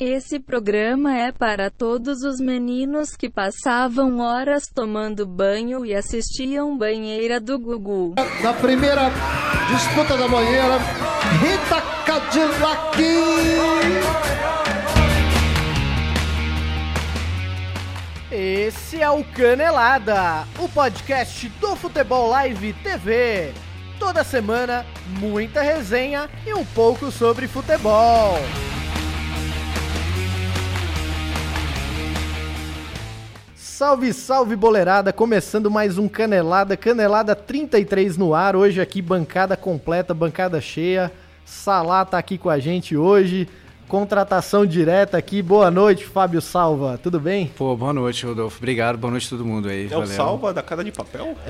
Esse programa é para todos os meninos que passavam horas tomando banho e assistiam Banheira do Gugu. Na primeira disputa da banheira, Rita Cadillac. Esse é o Canelada, o podcast do Futebol Live TV. Toda semana, muita resenha e um pouco sobre futebol. Salve, salve boleirada, começando mais um Canelada, Canelada 33 no ar, hoje aqui bancada completa, bancada cheia, Salá tá aqui com a gente hoje, contratação direta aqui, boa noite Fábio Salva, tudo bem? Pô, boa noite, Rodolfo, obrigado, boa noite a todo mundo aí, É o salva da casa de papel?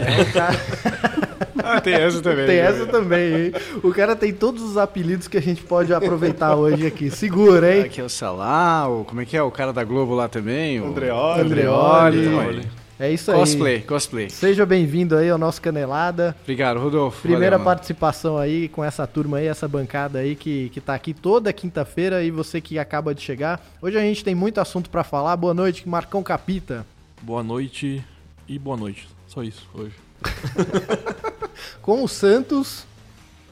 Ah, tem essa também. Tem essa também, hein? O cara tem todos os apelidos que a gente pode aproveitar hoje aqui, segura, hein? Aqui é o Salá, o, como é que é, o cara da Globo lá também? O Andreoli. Andreoli. É isso aí. Cosplay, cosplay. Seja bem-vindo aí ao nosso Canelada. Obrigado, Rodolfo. Primeira Valeu, participação aí com essa turma aí, essa bancada aí que, que tá aqui toda quinta-feira e você que acaba de chegar. Hoje a gente tem muito assunto pra falar. Boa noite, Marcão Capita. Boa noite e boa noite. Só isso hoje. Com o Santos,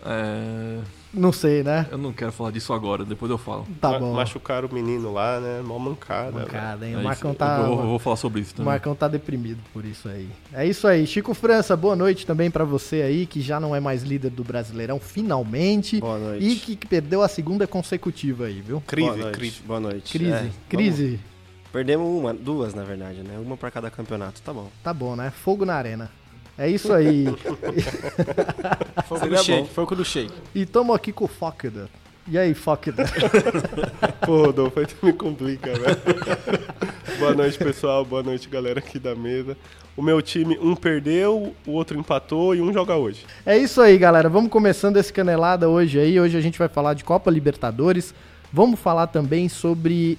É, não sei, né? Eu não quero falar disso agora, depois eu falo. Tá Ma- bom. Machucaram o menino lá, né? Mó mancada. Mancada, hein? É O Marcão isso. tá. Eu vou, eu vou falar sobre isso O também. Marcão tá deprimido por isso aí. É isso aí. Chico França, boa noite também pra você aí, que já não é mais líder do Brasileirão, finalmente. Boa noite. E que, que perdeu a segunda consecutiva aí, viu? Crise, Boa noite. crise. Boa noite. Crise, É, crise. vamos- Perdemos uma, duas na verdade, né? Uma pra cada campeonato, tá bom. Tá bom, né? Fogo na arena. É isso aí. Fogo Seria do shake, bom. fogo do shake. e tamo aqui com o Fokda. E aí, Fokda? Pô, Rodolfo, aí tu me complica, velho. Boa noite, pessoal. Boa noite, galera aqui da mesa. O meu time, um perdeu, o outro empatou e um joga hoje. É isso aí, galera. Vamos começando esse canelada hoje aí. Hoje a gente vai falar de Copa Libertadores. Vamos falar também sobre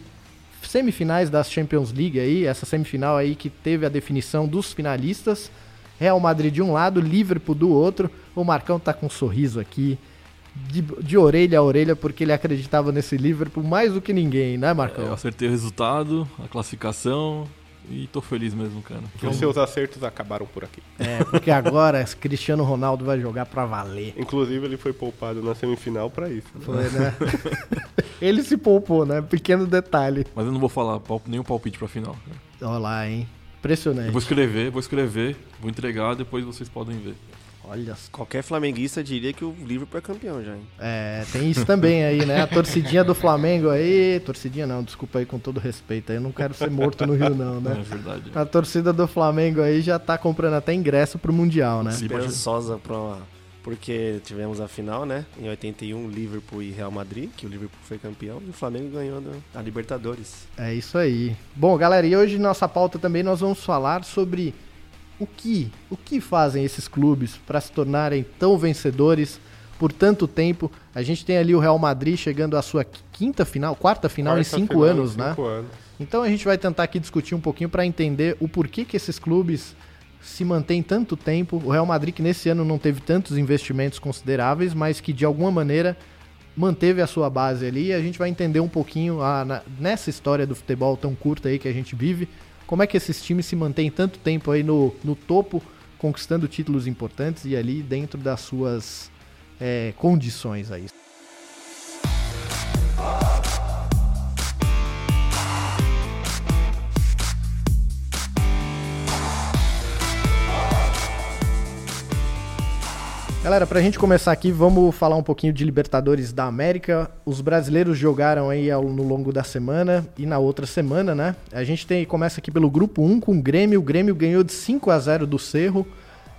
semifinais das Champions League aí, essa semifinal aí que teve a definição dos finalistas. Real Madrid de um lado, Liverpool do outro. O Marcão tá com um sorriso aqui, de, de orelha a orelha, porque ele acreditava nesse Liverpool mais do que ninguém, né, Eu Marcão? acertei o resultado, a classificação e tô feliz mesmo, cara. Os seus acertos acabaram por aqui. É, porque agora Cristiano Ronaldo vai jogar pra valer. Inclusive, ele foi poupado na semifinal pra isso. né? Foi, né? ele se poupou, né? Pequeno detalhe. Mas eu não vou falar nenhum palpite pra final. cara. Olha lá, hein? Eu Impressionante. vou escrever, vou escrever, vou entregar, depois vocês podem ver. Olha só. Qualquer flamenguista diria que o Liverpool é campeão já, hein? É, tem isso também aí, né? A torcidinha do Flamengo aí. Torcidinha não, desculpa aí com todo respeito. aí, Eu não quero ser morto no Rio, não, É né? verdade. A torcida do Flamengo aí já tá comprando até ingresso pro Mundial, né? Esperançosa pra... Porque tivemos a final, né? Em 81, Liverpool e Real Madrid, que o Liverpool foi campeão e o Flamengo ganhou a Libertadores. É isso aí. Bom, galera, e hoje nossa pauta também nós vamos falar sobre o que, o que fazem esses clubes para se tornarem tão vencedores por tanto tempo. A gente tem ali o Real Madrid chegando à sua quinta final, quarta final em Quarta cinco final em anos, né? cinco anos. Então a gente vai tentar aqui discutir um pouquinho para entender o porquê que esses clubes se mantêm tanto tempo. O Real Madrid que nesse ano não teve tantos investimentos consideráveis, mas que de alguma maneira manteve a sua base ali. E a gente vai entender um pouquinho a- na- nessa história do futebol tão curta aí que a gente vive, como é que esses times se mantêm tanto tempo aí no, no topo, conquistando títulos importantes e ali dentro das suas é, condições aí. Galera, pra gente começar aqui, vamos falar um pouquinho de Libertadores da América. Os brasileiros jogaram aí ao- no longo da semana e na outra semana, né? A gente tem, começa aqui pelo grupo 1 com o Grêmio. O Grêmio ganhou de 5 a 0 do Cerro.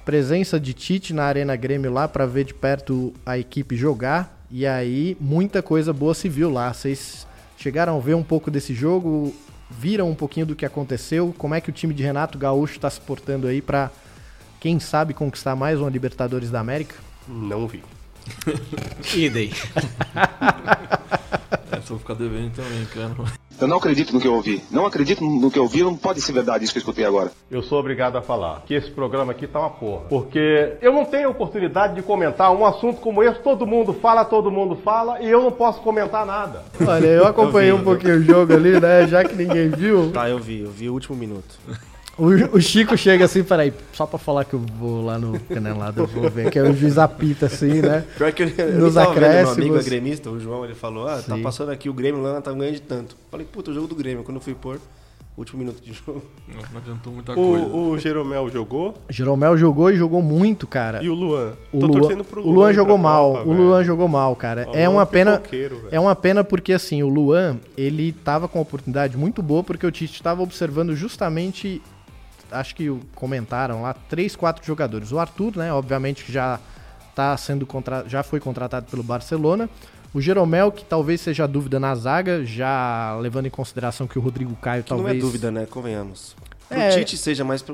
Presença de Tite na Arena Grêmio lá pra ver de perto a equipe jogar. E aí, muita coisa boa se viu lá. Vocês chegaram a ver um pouco desse jogo, viram um pouquinho do que aconteceu, como é que o time de Renato Gaúcho tá se portando aí pra quem sabe conquistar mais uma Libertadores da América? Não vi. Idem. É, só vou ficar devendo também, cara. Eu não acredito no que eu ouvi. Não acredito no que eu ouvi, não pode ser verdade isso que eu escutei agora. Eu sou obrigado a falar que esse programa aqui tá uma porra. Porque eu não tenho oportunidade de comentar um assunto como esse, todo mundo fala, todo mundo fala, e eu não posso comentar nada. Olha, eu acompanhei um pouquinho o jogo ali, né? Já que ninguém viu. Tá, eu vi, eu vi o último minuto. O, o Chico chega assim, peraí, só pra falar que eu vou lá no Canelada, eu vou ver, que é o juiz apita assim, né? Pior que eu, eu Nos tava meu amigo é gremista, o João, ele falou, ah, tá Sim. passando aqui o Grêmio lá, tá ganhando de tanto. Falei, puta, o jogo do Grêmio. Quando eu fui pôr, último minuto de jogo. Não, não adiantou muita coisa. O, o Jeromel jogou Jeromel jogou e jogou muito, cara. e o Luan. O Tô Luan, torcendo pro o Luan jogou mal. O velho. Luan jogou mal, cara. Ó, o é Luan uma pena. pipoqueiro, velho. É uma pena porque assim, o Luan, ele tava com uma oportunidade muito boa porque o Tite estava observando justamente acho que o- comentaram lá três, quatro jogadores. O Arthur, né, obviamente que já tá sendo contra... já foi contratado pelo Barcelona. O Jeromel, que talvez seja dúvida na zaga, já levando em consideração que o Rodrigo Caio Que talvez não é dúvida, né? Convenhamos. É. Tite seja mais.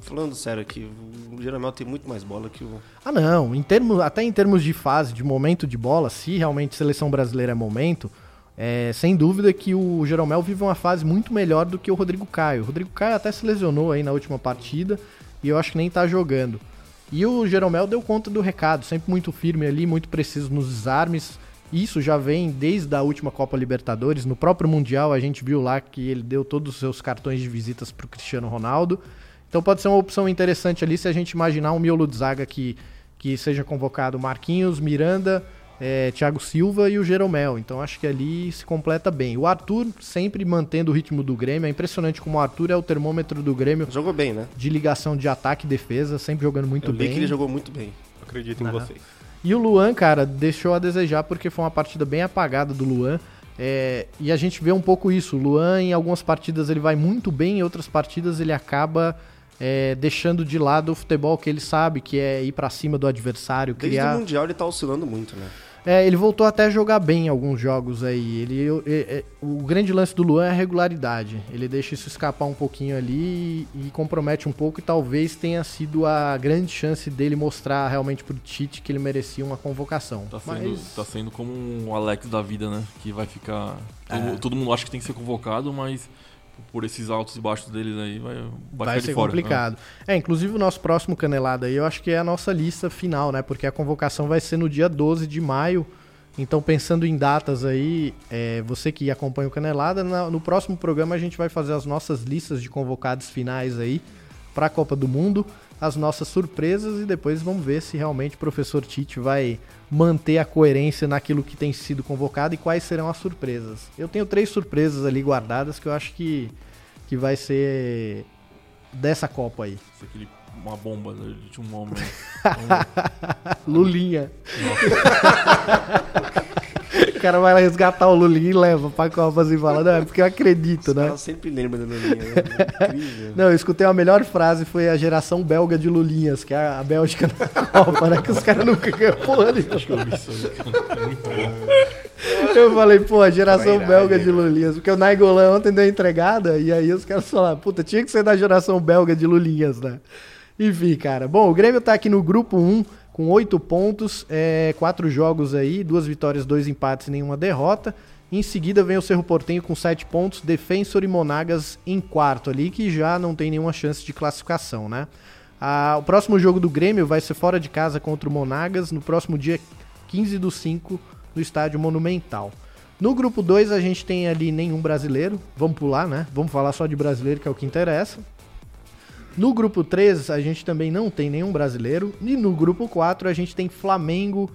falando sério aqui, o Jeromel tem muito mais bola que o. Ah, não. Em termos, até em termos de fase, de momento de bola, se realmente seleção brasileira é momento, é, sem dúvida que o Jeromel vive uma fase muito melhor do que o Rodrigo Caio. O Rodrigo Caio até se lesionou aí na última partida e eu acho que nem tá jogando. E o Jeromel deu conta do recado, sempre muito firme ali, muito preciso nos desarmes. Isso já vem desde a última Copa Libertadores. No próprio Mundial a gente viu lá que ele deu todos os seus cartões de visitas pro Cristiano Ronaldo. Então pode ser uma opção interessante ali se a gente imaginar um miolo de zaga que, que seja convocado Marquinhos, Miranda, eh, Thiago Silva e o Jeromel. Então acho que ali se completa bem. O Arthur sempre mantendo o ritmo do Grêmio. É impressionante como o Arthur é o termômetro do Grêmio Jogou bem, né? de ligação de ataque e defesa, sempre jogando muito eu bem. que ele jogou muito bem. Acredito em Aham. vocês. E o Luan, cara, deixou a desejar porque foi uma partida bem apagada do Luan. É, e a gente vê um pouco isso. O Luan, em algumas partidas, ele vai muito bem, em outras partidas, ele acaba é, deixando de lado o futebol que ele sabe, que é ir pra cima do adversário, Desde criar. o Mundial ele tá oscilando muito, né? É, ele voltou até a jogar bem em alguns jogos aí. Ele, eu- é- é- o grande lance do Luan é a regularidade. Ele deixa isso escapar um pouquinho ali e, e compromete um pouco. E talvez tenha sido a grande chance dele mostrar realmente pro Tite que ele merecia uma convocação. Tá sendo, Mas tá sendo como um Alex da vida, né? Que vai ficar. Todo, É. todo mundo acha que tem que ser convocado, mas por esses altos e baixos deles aí vai, vai, ser fora, né? complicado. É, inclusive o nosso próximo canelada aí, eu acho que é a nossa lista final, né? Porque a convocação vai ser no dia 12 de maio. Então, pensando em datas aí, é, você que acompanha o Canelada, na- no próximo programa a gente vai fazer as nossas listas de convocados finais aí para a Copa do Mundo, as nossas surpresas e depois vamos ver se realmente o professor Tite vai manter a coerência naquilo que tem sido convocado e quais serão as surpresas. Eu tenho três surpresas ali guardadas que eu acho que, que vai ser dessa Copa aí. Uma bomba né, de um homem. Lulinha. o cara vai lá resgatar o Lulinha e leva pra Copa assim, fala, não, é porque eu acredito, né? Ela sempre lembra do Lulinha, né? Incrível. Não, eu escutei a melhor frase, foi a geração belga de Lulinhas, que é a Bélgica na Copa, né? Que os caras nunca ganham porra nenhuma. Acho que eu vi isso. Eu falei, pô, a geração belga de Lulinhas, porque o Naigolan ontem deu entregada, e aí os caras falaram, puta, tinha que ser da geração belga de Lulinhas, né? Enfim, cara. Bom, o Grêmio tá aqui no grupo 1, com oito pontos, é, quatro jogos aí, duas vitórias, dois empates e nenhuma derrota. Em seguida vem o Cerro Portenho com sete pontos, Defensor e Monagas em quarto ali, que já não tem nenhuma chance de classificação, né? Ah, o próximo jogo do Grêmio vai ser fora de casa contra o Monagas, no próximo dia 15 do 5, no Estádio Monumental. No grupo 2 a gente tem ali nenhum brasileiro, vamos pular, né? Vamos falar só de brasileiro, que é o que interessa. No grupo 3 a gente também não tem nenhum brasileiro. E no grupo 4 a gente tem Flamengo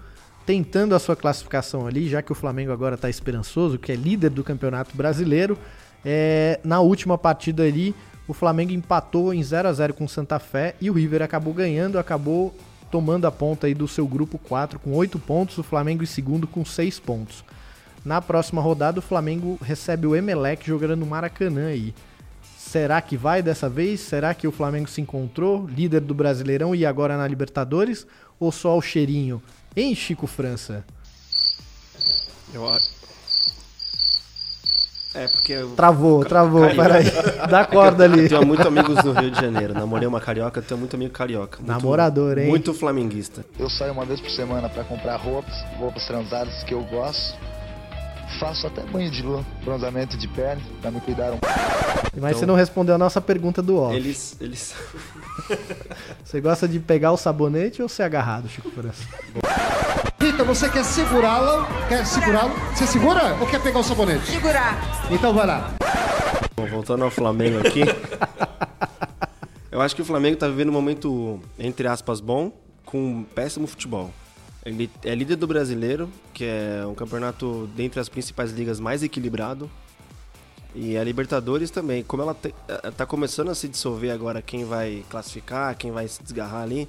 tentando a sua classificação ali, já que o Flamengo agora está esperançoso, que é líder do Campeonato Brasileiro. É, na última partida ali, o Flamengo empatou em 0 a 0 com Santa Fé e o River acabou ganhando, acabou tomando a ponta aí do seu grupo 4 com 8 pontos, o Flamengo em segundo com 6 pontos. Na próxima rodada, o Flamengo recebe o Emelec jogando no Maracanã aí. Será que vai dessa vez? Será que o Flamengo se encontrou, líder do Brasileirão e agora na Libertadores? Ou só o cheirinho? Hein, Chico França? Eu É, porque eu Travou, travou, Carioca. peraí. Dá corda ali. tenho muitos amigos no Rio de Janeiro. Namorei uma carioca, tenho muito amigo carioca. Muito- Namorador, hein? Muito flamenguista. Eu saio uma vez por semana pra comprar roupas, roupas transadas que eu gosto. Faço até banho de lua, bronzeamento de pele, pra me cuidar um Mas você não respondeu a nossa pergunta do off. Eles. eles... Você gosta de pegar o sabonete ou ser agarrado, Chico França? Rita, você quer segurá-la? Quer segurá-lo? Você segura ou quer pegar o sabonete? Segurar. Então vai lá. Bom, voltando ao Flamengo aqui. Eu acho que o Flamengo tá vivendo um momento, entre aspas, bom, com um péssimo futebol. Ele é líder do brasileiro, que é um campeonato dentre as principais ligas mais equilibrado. E a Libertadores também, como ela te, eh, tá começando a se dissolver agora quem vai classificar, quem vai se desgarrar ali,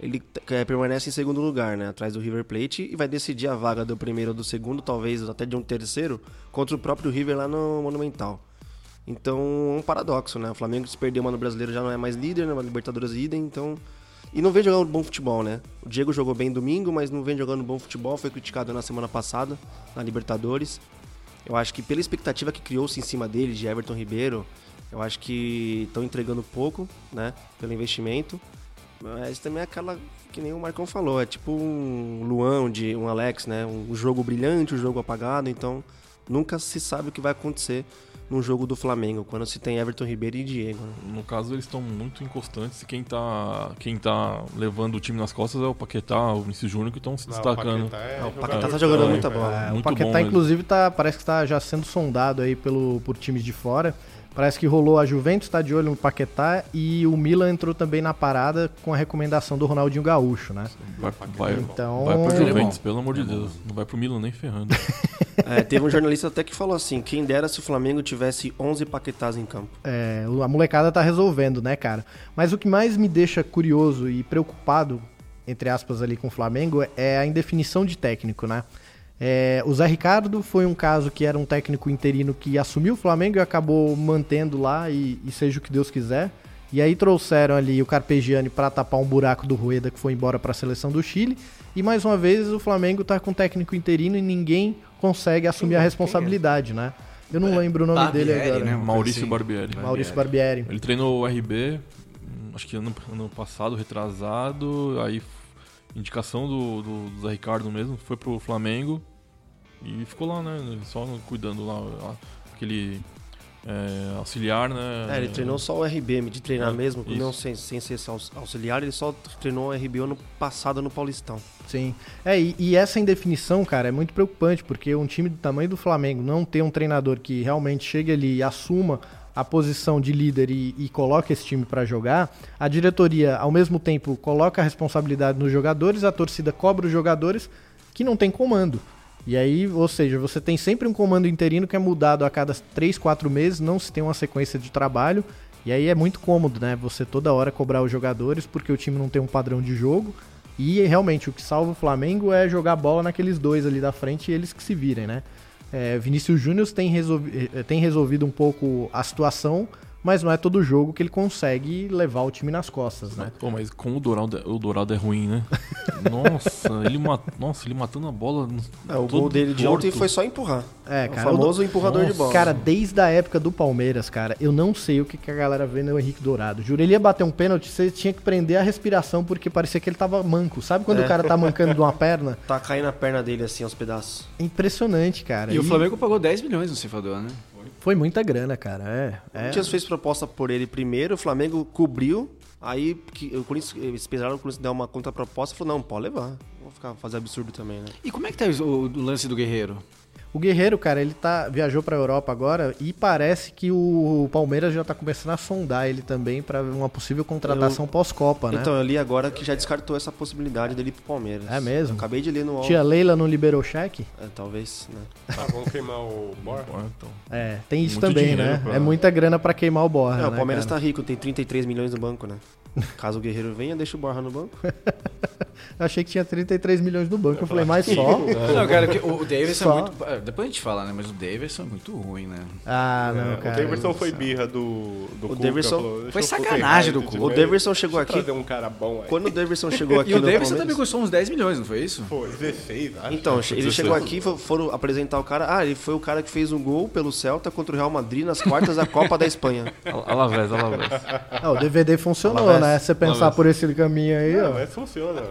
ele eh, permanece em segundo lugar, né, atrás do River Plate e vai decidir a vaga do primeiro ou do segundo, talvez até de um terceiro, contra o próprio River lá no Monumental. Então, é um paradoxo, né? O Flamengo se perdeu, mas no brasileiro já não é mais líder, né? A Libertadores idem, então. E não vem jogando bom futebol, né? O Diego jogou bem domingo, mas não vem jogando bom futebol. Foi criticado na semana passada, na Libertadores. Eu acho que pela expectativa que criou-se em cima dele, de Everton Ribeiro, eu acho que estão entregando pouco, né? Pelo investimento. Mas também é aquela que nem o Marcão falou, é tipo um Luan, de um Alex, né? Um jogo brilhante, um jogo apagado, então nunca se sabe o que vai acontecer num jogo do Flamengo, quando se tem Everton Ribeiro e Diego. né? No caso, eles estão muito inconstantes e quem tá, quem tá levando o time nas costas é o Paquetá, o Vinícius Júnior, que estão se Não, o destacando. Paquetá é Ah, o Paquetá tá de jogando bola, muita bola. É, o Paquetá, bom inclusive, tá, parece que está já sendo sondado aí pelo, por times de fora. Parece que rolou a Juventus, está de olho no Paquetá e o Milan entrou também na parada com a recomendação do Ronaldinho Gaúcho, né? Vai, vai, Então- vai pro é Juventus, pelo amor de Deus. Não vai pro Milan nem ferrando. É, teve um jornalista até que falou assim: quem dera se o Flamengo tivesse 11 Paquetás em campo. É, a molecada tá resolvendo, né, cara? Mas o que mais me deixa curioso e preocupado, entre aspas, ali com o Flamengo, é a indefinição de técnico, né? É, o Zé Ricardo foi um caso que era um técnico interino que assumiu o Flamengo e acabou mantendo lá e, e seja o que Deus quiser. E aí trouxeram ali o Carpegiani para tapar um buraco do Rueda que foi embora para a seleção do Chile. E mais uma vez o Flamengo tá com técnico interino e ninguém consegue assumir a responsabilidade, né? Eu não lembro o nome dele Barbieri, agora. né? Maurício assim. Barbieri. Maurício Barbieri. Ele treinou o RB, hum, acho que ano, ano passado, retrasado, aí indicação do, do, do Zé Ricardo mesmo, foi pro Flamengo e ficou lá, né? Só cuidando lá, lá, aquele é, auxiliar, né? É, ele treinou só o RB, de treinar É, mesmo, isso. não sem, sem ser aux- auxiliar, ele só treinou o RB ano passado no Paulistão. Sim. É, e, e essa indefinição, cara, é muito preocupante, porque um time do tamanho do Flamengo não ter um treinador que realmente chegue ali e assuma a posição de líder e, e coloque esse time pra jogar, a diretoria, ao mesmo tempo, coloca a responsabilidade nos jogadores, a torcida cobra os jogadores que não tem comando. E aí, ou seja, você tem sempre um comando interino que é mudado a cada 3, 4 meses, não se tem uma sequência de trabalho. E aí é muito cômodo, né? Você toda hora cobrar os jogadores porque o time não tem um padrão de jogo. E realmente o que salva o Flamengo é jogar bola naqueles dois ali da frente e eles que se virem, né? É, Vinícius Júnior tem, resolvi eh, tem resolvido um pouco a situação, mas não é todo jogo que ele consegue levar o time nas costas, né? Pô, mas como o Dourado, é- o Dourado é ruim, né? Nossa, ele, mat, nossa, ele matando a bola. É, o gol dele de ontem foi só empurrar. É, o cara. famoso o- empurrador de Nossa, bola. Cara, desde a época do Palmeiras, cara, eu não sei o que, que a galera vê no Henrique Dourado. Juro, ele ia bater um pênalti, você tinha que prender a respiração porque parecia que ele tava manco. Sabe quando É. o cara tá mancando de uma perna? Tá caindo a perna dele assim aos pedaços. Impressionante, cara. E o Flamengo pagou 10 milhões no ceifador, né? Foi muita grana, cara. É. O é. Corinthians fez proposta por ele primeiro, o Flamengo cobriu, aí que, o Corinthians, eles esperaram o Corinthians dar uma contraproposta e falou, não, pode levar. Vou ficar fazer absurdo também, né? E como é que tá o, o lance do Guerreiro? O Guerreiro, cara, ele tá viajou pra Europa agora e parece que o Palmeiras já tá começando a sondar ele também pra uma possível contratação pós-Copa, né? Então, eu li agora que já descartou essa possibilidade dele ir pro Palmeiras. É mesmo? Acabei de ler no. Tia Leila não liberou o cheque? É, talvez, né? Ah, vamos queimar o Borja? Ah, então. É, tem isso Muito também, né? pra- É muita grana pra queimar o Borja, É, o né, Palmeiras cara? tá rico, tem 33 milhões no banco, né? Caso o Guerreiro venha, deixa o Borja no banco. Eu achei que tinha 33 milhões no banco. Eu falei, mas só? Não, cara, que o o Davidson Só? é muito. Depois a gente fala, né? Mas o Davidson é muito ruim, né? Ah, não, É, cara. o Davidson foi birra do, do O Cuca, Davidson- falou, Foi sacanagem do Cuca. O. Davidson chegou aqui. trazer um cara bom aí. Quando o Davidson chegou aqui E o Davidson também custou uns 10 milhões, não foi isso? Pô, 16, acho. Então, ele chegou aqui, fo- foram apresentar o cara. Ah, ele foi o cara que fez um gol pelo Celta contra o Real Madrid nas quartas da Copa da Espanha. Al- Alavés, Alavés. Ah, o DVD funcionou, Alavés. né? Se você pensar Alavés. por esse caminho aí, Não, ó. mas funciona.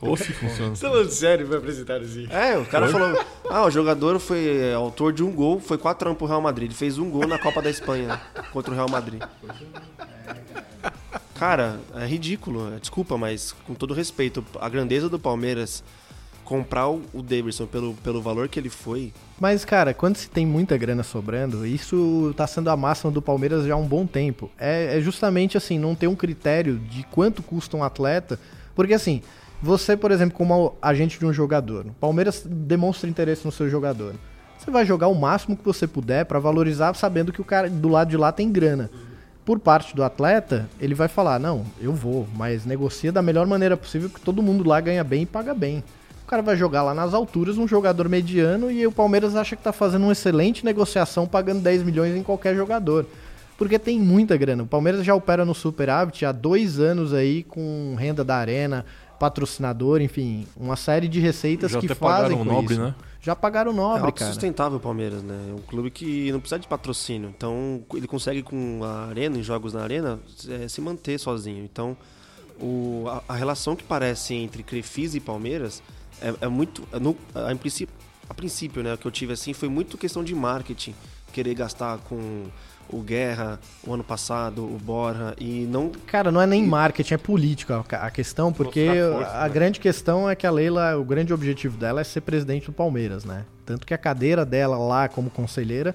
Ou se funciona. Você tá falando sério pra apresentar assim? É, o cara falou. Ah, o jogador foi é, autor de um gol, foi 4 anos pro Real Madrid. Ele fez um gol na Copa da Espanha contra o Real Madrid. Cara, é ridículo. é, Desculpa, mas com todo respeito, a grandeza do Palmeiras comprar o o Davidson pelo, pelo valor que ele foi. Mas, cara, quando se tem muita grana sobrando, isso tá sendo a máxima do Palmeiras já há um bom tempo. É, é justamente assim, não ter um critério de quanto custa um atleta. Porque assim, você, por exemplo, como agente de um jogador, o Palmeiras demonstra interesse no seu jogador. Você vai jogar o máximo que você puder pra valorizar, sabendo que o cara do lado de lá tem grana. Por parte do atleta, ele vai falar: não, eu vou, mas negocia da melhor maneira possível, porque todo mundo lá ganha bem e paga bem. O cara vai jogar lá nas alturas um jogador mediano e o Palmeiras acha que tá fazendo uma excelente negociação pagando 10 milhões em qualquer jogador. Porque tem muita grana. O Palmeiras já opera no superávit há dois anos aí com renda da arena, patrocinador, enfim, uma série de receitas Já que fazem pagaram o com Nobre, isso. né? Já pagaram o É nobre, cara. autossustentável o Palmeiras, né? É um clube que não precisa de patrocínio. Então, ele consegue com a arena, em jogos na arena, é, se manter sozinho. Então, o, a, a relação que parece entre Crefisa e Palmeiras é, é muito. é no- a, em princípio, a princípio, né, o que eu tive assim foi muito questão de marketing. Querer gastar com o Guerra, o ano passado, o Borja, e não. Cara, não é nem marketing, é política a questão, porque força, a né? grande questão é que a Leila, o grande objetivo dela é ser presidente do Palmeiras, né? Tanto que a cadeira dela lá como conselheira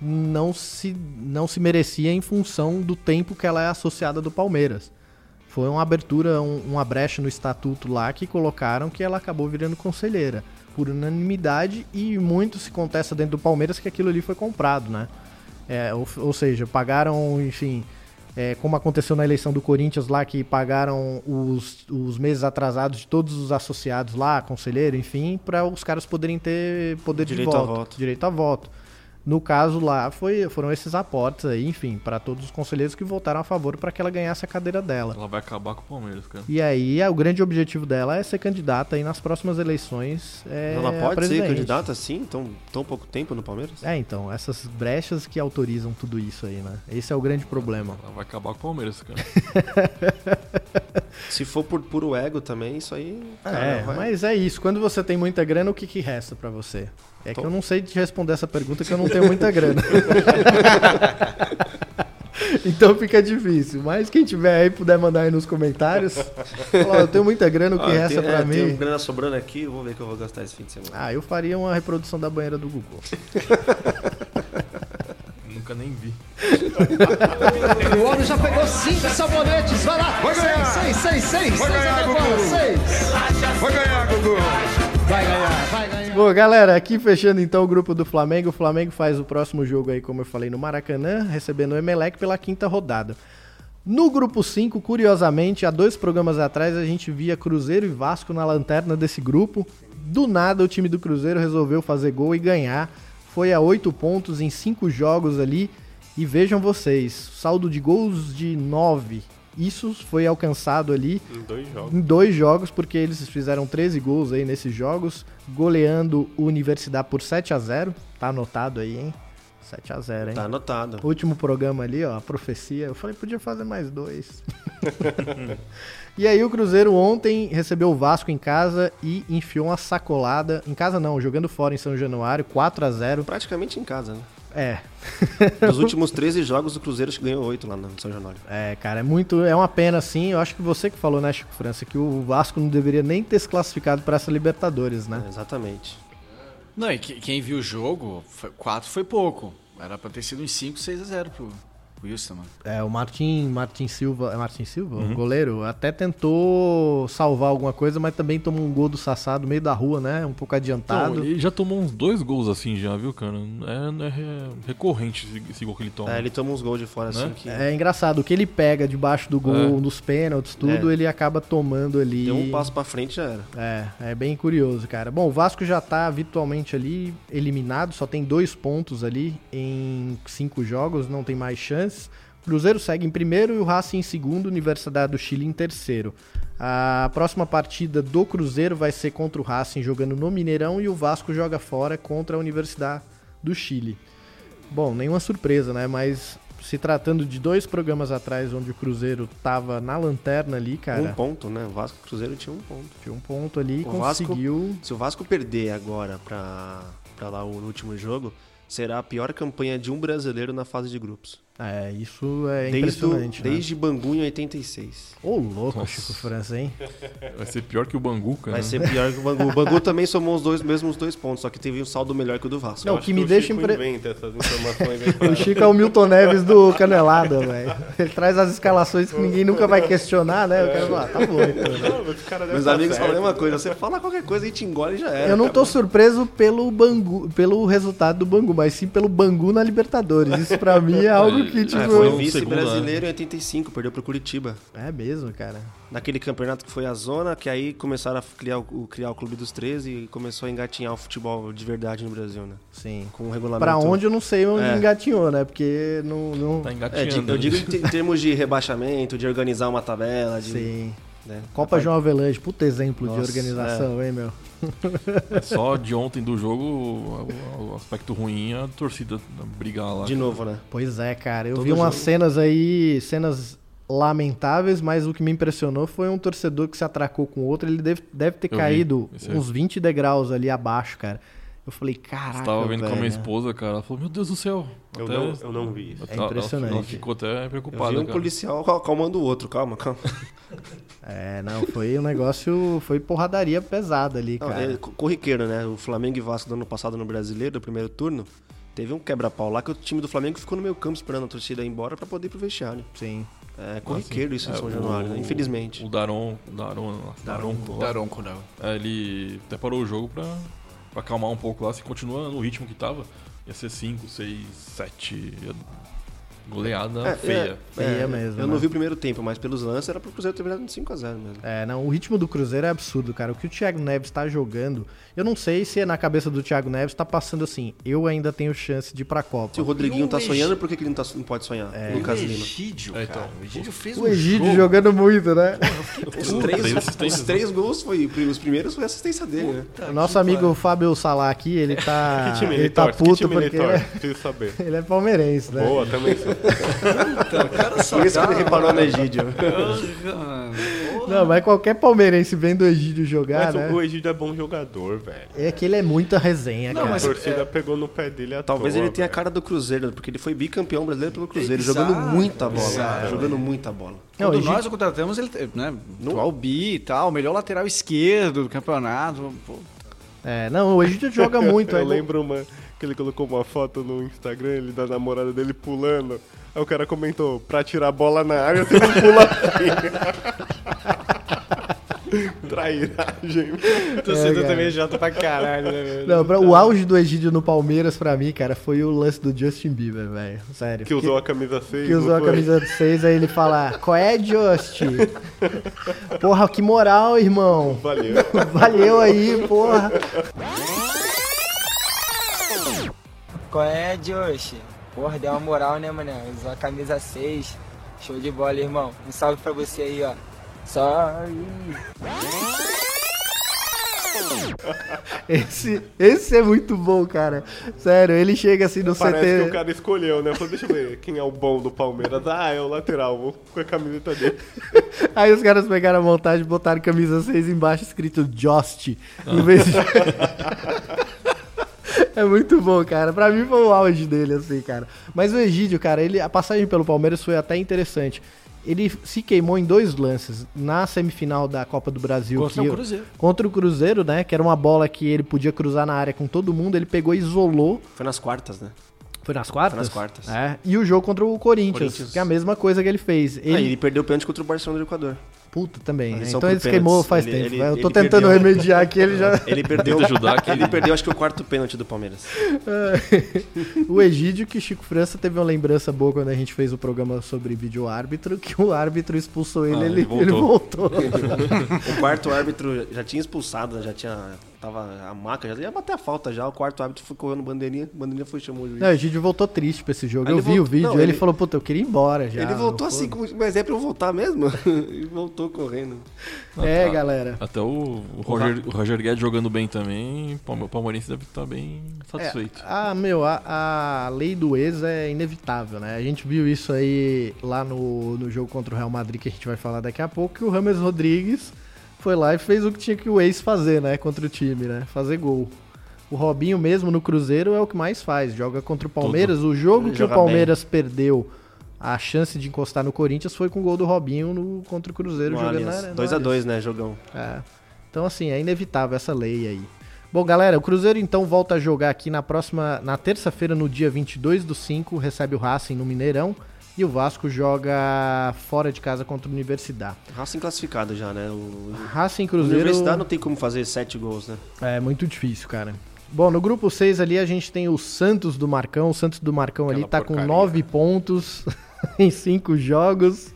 não se, não se merecia em função do tempo que ela é associada do Palmeiras. Foi uma abertura, um- uma brecha no estatuto lá que colocaram que ela acabou virando conselheira. Por unanimidade e muito se contesta dentro do Palmeiras que aquilo ali foi comprado, né? É, ou, ou seja, pagaram, enfim, é, como aconteceu na eleição do Corinthians lá, que pagaram os, os meses atrasados de todos os associados lá, conselheiro, enfim, para os caras poderem ter poder Direito de a voto, voto. direito a voto. No caso lá, foi, foram esses aportes aí, enfim, para todos os conselheiros que votaram a favor para que ela ganhasse a cadeira dela. Ela vai acabar com o Palmeiras, cara. E aí, o grande objetivo dela é ser candidata aí nas próximas eleições. É, ela pode ser candidata assim, tão, tão pouco tempo no Palmeiras? É, então, essas brechas que autorizam tudo isso aí, né? Esse é o grande problema. Ela vai acabar com o Palmeiras, cara. Se for por puro ego também, isso aí. cara, É, vai- mas é isso. Quando você tem muita grana, o que, que resta pra você? É que Tô- eu não sei te responder essa pergunta, que eu não tenho muita grana. então fica difícil. Mas quem tiver aí, puder mandar aí nos comentários. Falar, eu tenho muita grana, o que Ah, resta tem, pra é, mim? Tem grana sobrando aqui, eu vou ver o que eu vou gastar esse fim de semana. Ah, eu faria uma reprodução da banheira do Google. Nunca nem vi. O homem já pegou cinco sabonetes. Vai lá. Vai ganhar. Seis, seis, seis. Vai ganhar, Gugu. Seis. Vai ganhar, Gugu. Vai ganhar, vai ganhar. Bom, galera, aqui fechando então o grupo do Flamengo. O Flamengo faz o próximo jogo aí, como eu falei, no Maracanã, recebendo o Emelec pela quinta rodada. No grupo 5, curiosamente, há dois programas atrás a gente via Cruzeiro e Vasco na lanterna desse grupo. Do nada o time do Cruzeiro resolveu fazer gol e ganhar. Foi a oito pontos em cinco jogos ali. E vejam vocês, saldo de gols de 9. Isso foi alcançado ali Em dois jogos. em dois jogos, porque eles fizeram 13 gols aí nesses jogos, goleando o Universidade por 7 a 0 Tá anotado aí, hein? 7 a 0 hein? Tá anotado. Último programa ali, ó, a profecia. Eu falei, podia fazer mais dois. e aí o Cruzeiro ontem recebeu o Vasco em casa e enfiou uma sacolada. Em casa não, jogando fora em São Januário, 4 a 0 Praticamente em casa, né? É. Nos últimos 13 jogos, o Cruzeiro acho que ganhou 8 lá no São Januário. É, cara, é muito. É uma pena, assim. Eu acho que você que falou, né, Chico França, que o Vasco não deveria nem ter se classificado para essa Libertadores, né? É, exatamente. Não, e que- quem viu o jogo, 4 foi pouco. Era pra ter sido uns 5, 6 a 0 pro, Houston, mano. É, o Martin, Martin Silva, é Martin Silva, o goleiro, até tentou salvar alguma coisa, mas também tomou um gol do Sassá do meio da rua, né? Um pouco adiantado. Então, ele já tomou uns dois gols assim já, viu, cara? É, é re- recorrente esse, esse gol que ele toma. É, ele toma uns gols de fora Né? assim que. É engraçado, o que ele pega debaixo do gol, É. nos pênaltis, tudo, É. ele acaba tomando ali. Deu um passo pra frente já era. É, é bem curioso, cara. Bom, o Vasco já tá virtualmente ali eliminado, só tem dois pontos ali em cinco jogos, não tem mais chances. O Cruzeiro segue em primeiro e o Racing em segundo, Universidade do Chile em terceiro. A próxima partida do Cruzeiro vai ser contra o Racing jogando no Mineirão e o Vasco joga fora contra a Universidade do Chile. Bom, nenhuma surpresa, né? Mas se tratando de dois programas atrás, onde o Cruzeiro tava na lanterna ali, cara. Um ponto, né? O Vasco e o Cruzeiro tinha um ponto. Tinha um ponto ali e O Vasco- conseguiu. Se o Vasco perder agora pra, pra lá o último jogo, será a pior campanha de um brasileiro na fase de grupos. É, isso é Desde, impressionante. né? desde Bangu em 86. Ô, louco, Nossa. Chico França, hein? Vai ser pior que o Banguca, Vai né? ser pior que o Bangu. O Bangu também somou os dois mesmos dois pontos, só que teve um saldo melhor que o do Vasco. Não, acho que me o deixa Chico impre- inventa essas informações aí pra- O Chico é o Milton Neves do Canelada, velho. Ele traz as escalações que ninguém nunca vai questionar, né? Eu quero falar, tá bom, então. né? Cara Meus tá amigos falam a mesma coisa. Você fala qualquer coisa e te engole e já era. Eu não tô surpreso pelo Bangu, pelo resultado do Bangu, mas sim pelo Bangu na Libertadores. Isso pra mim é algo que, tipo. É, foi um vice segundo, brasileiro em 85, perdeu pro Curitiba. É mesmo, cara. Naquele campeonato que foi a zona, que aí começaram a criar o, criar o Clube dos 13 e começou a engatinhar o futebol de verdade no Brasil, né? Sim. Com o regulamento. Pra onde eu não sei onde É. engatinhou, né? Porque não. não... Tá É, engatinhando. de- eu digo em te- em termos de rebaixamento, de organizar uma tabela, de. Sim. Né? Copa João Avelange, puta exemplo de Nossa, organização, hein, meu? Só de ontem do jogo, o, o aspecto ruim é a torcida brigar lá. De novo, né? Pois é, cara. Eu Todo vi umas jogo. cenas aí, cenas lamentáveis, mas o que me impressionou foi um torcedor que se atracou com outro. Ele deve, deve ter Eu caído uns 20 degraus ali abaixo, cara. Eu falei, caraca. Tava vendo com a minha velho. esposa, cara. Ela falou, meu Deus do céu. Eu Até- não, eu não vi isso. É impressionante. Ela ficou até Eu preocupada, vi um cara. policial cal- calmando o outro, calma, calma. É, não, foi um negócio, foi porradaria pesada ali, Não, cara. é co- corriqueiro, né? O Flamengo e Vasco do ano passado no Brasileiro, no primeiro turno, teve um quebra-pau lá que o time do Flamengo ficou no meio campo esperando a torcida ir embora pra poder ir pro vestiário. Sim. É corriqueiro isso em É, São Januário, né? Infelizmente. O Daron, o Daron, Daronco, lá, Daronco, não. é, ele até parou o jogo pra, pra acalmar um pouco lá. Se continua no ritmo que tava, ia ser 5, 6, 7. Goleada É, feia. é, Feia é, mesmo, Eu né? não vi o primeiro tempo, mas pelos lances era pro Cruzeiro ter virado de 5x0 mesmo. É, não, o ritmo do Cruzeiro é absurdo, cara. O que o Thiago Neves tá jogando, eu não sei se é na cabeça do Thiago Neves tá passando assim, eu ainda tenho chance de ir pra Copa. Se o Rodriguinho E o tá Egi- sonhando, por que, que ele não, tá- não pode sonhar? Lucas o Lima. Egídio, É, cara. então. O Egídio fez O um Egídio jogo. jogando muito, né? Os Três os três gols foi. Os primeiros foi assistência dele, né? O nosso amigo Fábio Salah aqui, ele tá, ele tá puto porque ele é, ele é palmeirense, né? Boa, também sou. Então, o cara só Por isso que ele reparou no Egídio. Não, mas qualquer palmeirense vendo o Egídio jogar, Mas né? o, o Egídio é bom jogador, velho. É que ele é muita resenha, Não, cara. A mas- torcida pegou no pé dele à Talvez toa, ele tenha a velho. cara do Cruzeiro, porque ele foi bicampeão brasileiro pelo Cruzeiro, Exato, jogando muita bola. exato. Jogando muita bola. Não, Quando Egídio- nós o contratamos, ele, né, no Albi e tal, melhor lateral esquerdo do campeonato. Pô, É, não, o Egídio joga muito. Eu aí- lembro uma, que ele colocou uma foto no Instagram, ele da namorada dele pulando. Aí o cara comentou, pra tirar a bola na área, você não pula assim. Trairagem. Torcedor cara. também é chato pra caralho, né, velho? Não, pra- o auge do Egídio no Palmeiras, pra mim, cara, foi o lance do Justin Bieber, velho. Sério. Que usou a camisa 6. que usou a camisa 6, aí ele fala, qual é, Justin? Porra, que moral, irmão. Valeu. Valeu aí, porra. Qual é, Josh? Porra, deu uma moral, né, mané? Usou a camisa 6. Show de bola, irmão. Um salve pra você aí, ó. Só aí. Esse, esse é muito bom, cara. Sério, ele chega assim no Parece que o CT. cara escolheu, né? Falou, deixa eu ver quem é o bom do Palmeiras. Ah, é o lateral, vou com a camiseta dele. Aí os caras pegaram a montagem e botaram camisa 6 embaixo escrito Jost. Em vez de... É muito bom, cara. Pra mim foi o auge dele, assim, cara. Mas o Egídio, cara, ele, a passagem pelo Palmeiras foi até interessante. Ele se queimou em dois lances. Na semifinal da Copa do Brasil. Contra que o Cruzeiro. Contra o Cruzeiro, né? Que era uma bola que ele podia cruzar na área com todo mundo. Ele pegou e isolou. Foi nas quartas, né? Foi nas quartas? Foi nas quartas. É. E o jogo contra o Corinthians, Corinthians. que é a mesma coisa que ele fez. Ele, Aí ele perdeu o pênalti contra o Barcelona do Equador. Puta, também. Né? Então ele se queimou faz Ele- tempo. ele-? Eu tô tentando perdeu- remediar aqui, ele já. Ele perdeu. Ajudar aqui. Ele perdeu, acho que o quarto pênalti do Palmeiras. o Egídio, que Chico França teve uma lembrança boa quando a gente fez o programa sobre vídeo árbitro, que o árbitro expulsou ele, Ah, ele, ele ele voltou. voltou. O quarto árbitro já tinha expulsado, né? já tinha tava a maca, já ia bater a falta já. O quarto árbitro foi correndo bandeirinha, bandeirinha foi chamou o juiz. Não, o Egídio voltou triste pra esse jogo. Aí eu vi o voltou- vídeo, não, ele, ele- falou, puta, eu queria ir embora já. ele voltou assim, como- mas é pra eu voltar mesmo? e voltou correndo. É, Ah, galera. Até o, o Roger, o Roger Guedes jogando bem também, o Palme- o Palmeirense deve estar bem satisfeito. É, ah, meu, a, a lei do ex é inevitável, né? A gente viu isso aí lá no, no jogo contra o Real Madrid, que a gente vai falar daqui a pouco, que o Rames Rodrigues foi lá e fez o que tinha que o ex fazer, né? Contra o time, né? Fazer gol. O Robinho mesmo no Cruzeiro é o que mais faz. Joga contra o Palmeiras. O jogo Ele que o Palmeiras perdeu a chance de encostar no Corinthians foi com o gol do Robinho no, contra o Cruzeiro No jogando Allianz. na, no 2 a Allianz. 2 né, jogão. É. Então, assim, é inevitável essa lei aí. Bom, galera, o Cruzeiro então volta a jogar aqui na próxima, na terça-feira, no dia 22 do 5, recebe o Racing no Mineirão. E o Vasco joga fora de casa contra a Universidade. Racing classificado já, né? O... Racing A Cruzeiro Universidade não tem como fazer sete gols, né? é muito difícil, cara. Bom, no grupo 6 ali a gente tem o Santos do Marcão. O Santos do Marcão ali Aquela tá com porcaria. 9 pontos em 5 jogos.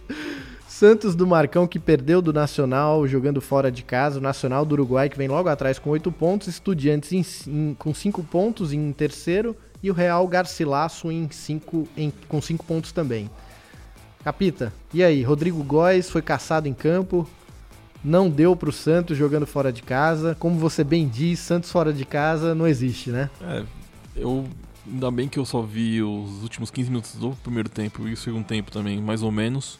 Santos do Marcão que perdeu do Nacional jogando fora de casa. O Nacional do Uruguai que vem logo atrás com 8 pontos. Estudiantes em, em- com 5 pontos em terceiro. E o Real Garcilasso em cinco, em, com 5 pontos também. Capita, e aí? Rodrigo Góes foi caçado em campo. Não deu pro Santos jogando fora de casa. Como você bem diz, Santos fora de casa não existe, né? É, eu. Ainda bem que eu só vi os últimos 15 minutos do primeiro tempo e o segundo tempo também, mais ou menos.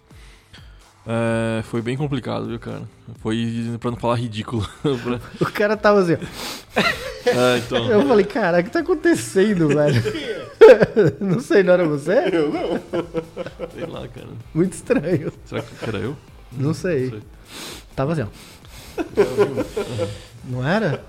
É, foi bem complicado, viu, cara? Foi, pra não falar ridículo. Pra- O cara tava assim. ó. é, então. Eu falei, cara, o que tá acontecendo, velho? não sei, não era você? Eu não. Sei lá, cara. Muito estranho. Será que era eu? Não sei. Tava assim, ó. Não era?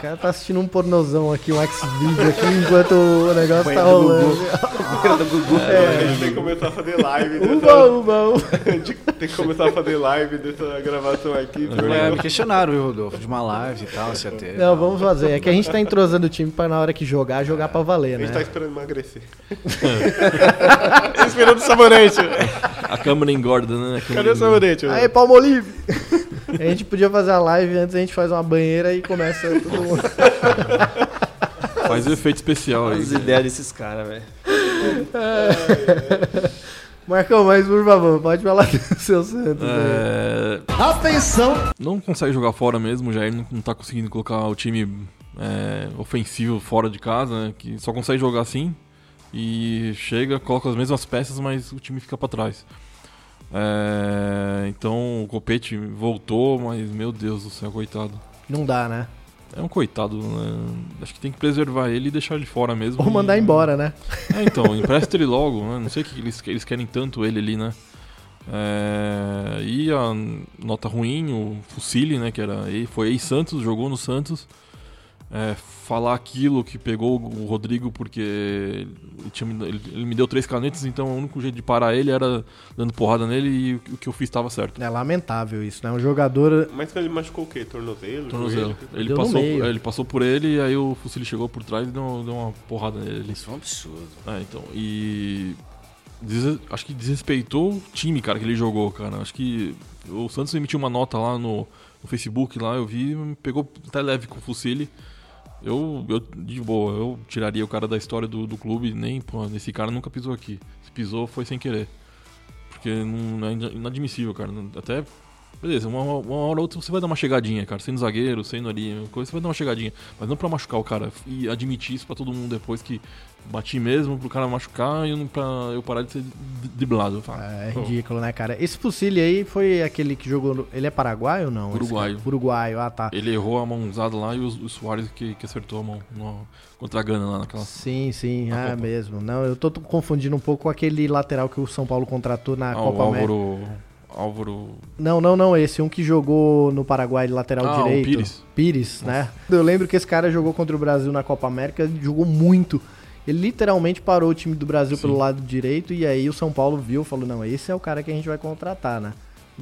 O cara tá assistindo um pornozão aqui, um X-Video aqui, enquanto o negócio tá rolando. a gente tem que começar a fazer live Uba, dessa. uba, uba. A gente tem que começar a fazer live dessa gravação aqui. É, me questionaram, viu, Rodolfo, de uma live e tal, se ter. Não, vamos fazer. É que a gente tá entrosando o time pra na hora que jogar, jogar pra valer, A né? gente tá esperando emagrecer. Esperando o sabonete. A câmera engorda, né? A câmera Cadê o sabonete? Aí, Palmolive! A gente podia fazer a live antes, a gente faz uma banheira e começa todo mundo. Faz o efeito especial aí. As ideias desses caras, velho. Marcão, mas por favor, pode falar do seu Santos. É, Atenção! não consegue jogar fora mesmo, o Jair não, não tá conseguindo colocar o time é, ofensivo fora de casa, né, que só consegue jogar assim e chega, coloca as mesmas peças, mas o time fica pra trás. É, então o Copete voltou, mas meu Deus do céu, coitado. Não dá, né? É um coitado, né? Acho que tem que preservar ele e deixar ele fora mesmo. Ou mandar E- embora, né? É, então, empresta ele logo, né? Não sei o que eles, eles querem tanto ele ali, né? É, e a nota ruim, o Fucile, né? Que era, foi ex-Santos, jogou no Santos. É, falar aquilo que pegou o Rodrigo porque ele, tinha me- ele- ele me deu três canetas, então o único jeito de parar ele era dando porrada nele e o, o que eu fiz estava certo. É lamentável isso, né? Um jogador. Mas ele machucou o quê? Tornozelo? Tornozelo. Ele passou, é, ele passou por ele e aí o Fucile chegou por trás e deu, deu uma porrada nele. Isso é um absurdo. É, então, e. des- acho que desrespeitou o time, cara, que ele jogou, cara. Acho que o Santos emitiu uma nota lá no, no Facebook, lá, eu vi, me pegou até leve com o Fucile. Eu, eu, de boa, eu tiraria o cara da história do, do clube, nem, pô, esse cara nunca pisou aqui. Se pisou, foi sem querer. Porque não é ina- inadmissível, cara. Até. Beleza, uma, uma hora ou outra você vai dar uma chegadinha, cara. Sendo zagueiro, sendo ali, coisa, você vai dar uma chegadinha. Mas não pra machucar o cara. E admitir isso pra todo mundo depois que bati mesmo, pro cara machucar e não pra eu parar de ser driblado. É pô, ridículo, né, cara? Esse Fucile aí foi aquele que jogou. Ele é paraguaio ou não? Uruguaio. Uruguaio, ah tá. Ele errou a mãozada lá e o, o Soares que, que acertou a mão no- contra a Gana lá naquela. Sim, sim, Na ah, Copa. mesmo. Não, eu tô confundindo um pouco com aquele lateral que o São Paulo contratou na Ah, Copa América. Álvaro. Álvaro. Não, não, não, esse. Um que jogou no Paraguai de lateral Ah, o direito. Pires. Pires, né? Eu lembro que esse cara jogou contra o Brasil na Copa América, jogou muito. Ele literalmente parou o time do Brasil Sim. pelo lado direito e aí o São Paulo viu e falou: não, esse é o cara que a gente vai contratar, né?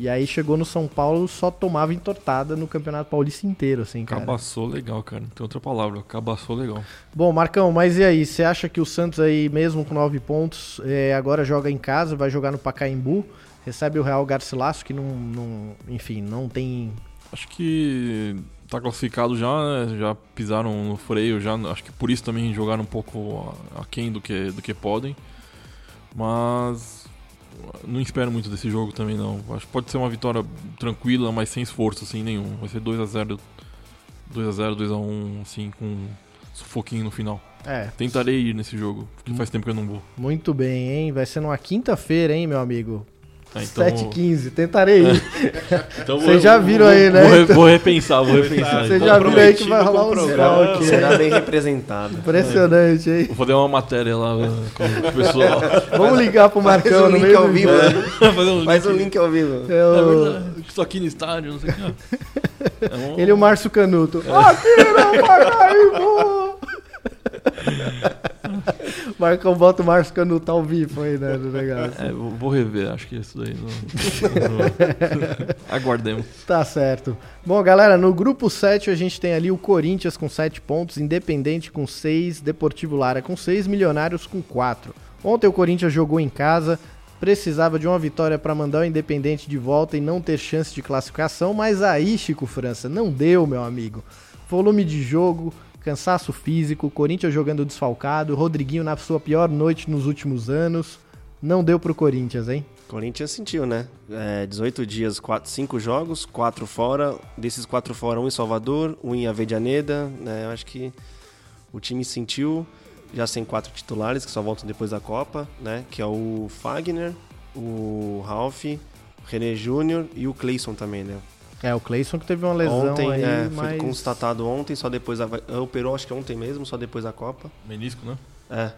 E aí chegou no São Paulo, só tomava entortada no Campeonato Paulista inteiro, assim, cara. Cabaçou legal, cara. Não tem outra palavra. Cabaçou legal. Bom, Marcão, mas e aí? Você acha que o Santos aí, mesmo com nove pontos, é, agora joga em casa, vai jogar no Pacaembu, recebe o Real Garcilasso, que não, não enfim, não tem... Acho que tá classificado já, né? Já pisaram no freio, já acho que por isso também jogaram um pouco aquém do que, do que podem. Mas não espero muito desse jogo também não. Acho que pode ser uma vitória tranquila, mas sem esforço assim nenhum. Vai ser 2 a 0 2 a 0 2 a 1 assim com sufoquinho no final. É. Tentarei ir nesse jogo, porque faz tempo que eu não vou. Muito bem, hein? Vai ser numa quinta-feira, hein, meu amigo? É, então- 7h15, tentarei ir. Então Vocês já viram vou- aí, né? vou re- vou repensar, vou repensar. Vocês já viram aí que vai rolar um Será, aqui. será bem representado. Impressionante, hein? Vou fazer uma matéria lá uh, com o pessoal. Vamos ligar pro Marcão Faz um no link meio ao do vivo, né? Fazer um Faz um link. link ao vivo. É É o- verdade, estou aqui no estádio, não sei o que. É um- Ele e o Márcio Canuto. Aqui não Pacaembu! Marcão bota o Márcio Canuto ao vivo aí, né, do negócio. É, vou rever, acho que isso daí não. não- Aguardemos. Tá certo. Bom, galera, no grupo 7 a gente tem ali o Corinthians com 7 pontos, Independente com 6, Deportivo Lara com 6, Milionários com 4. Ontem o Corinthians jogou em casa, precisava de uma vitória para mandar o Independente de volta e não ter chance de classificação, mas aí, Chico França, não deu, meu amigo. Volume de jogo, cansaço físico, Corinthians jogando desfalcado, Rodriguinho na sua pior noite nos últimos anos. Não deu pro Corinthians, hein? Corinthians sentiu, né? É, 18 dias, 5 jogos, 4 fora. Desses 4 fora, um em Salvador, um em Avedianeda. Né? Eu acho que o time sentiu, já sem quatro titulares, que só voltam depois da Copa, né? Que é o Fagner, o Ralph, o René Júnior e o Cleison também, né? É, o Cleison que teve uma lesão ontem, aí, é, mas... foi constatado ontem, só depois da... Operou, acho que ontem mesmo, só depois da Copa. Menisco, né? É.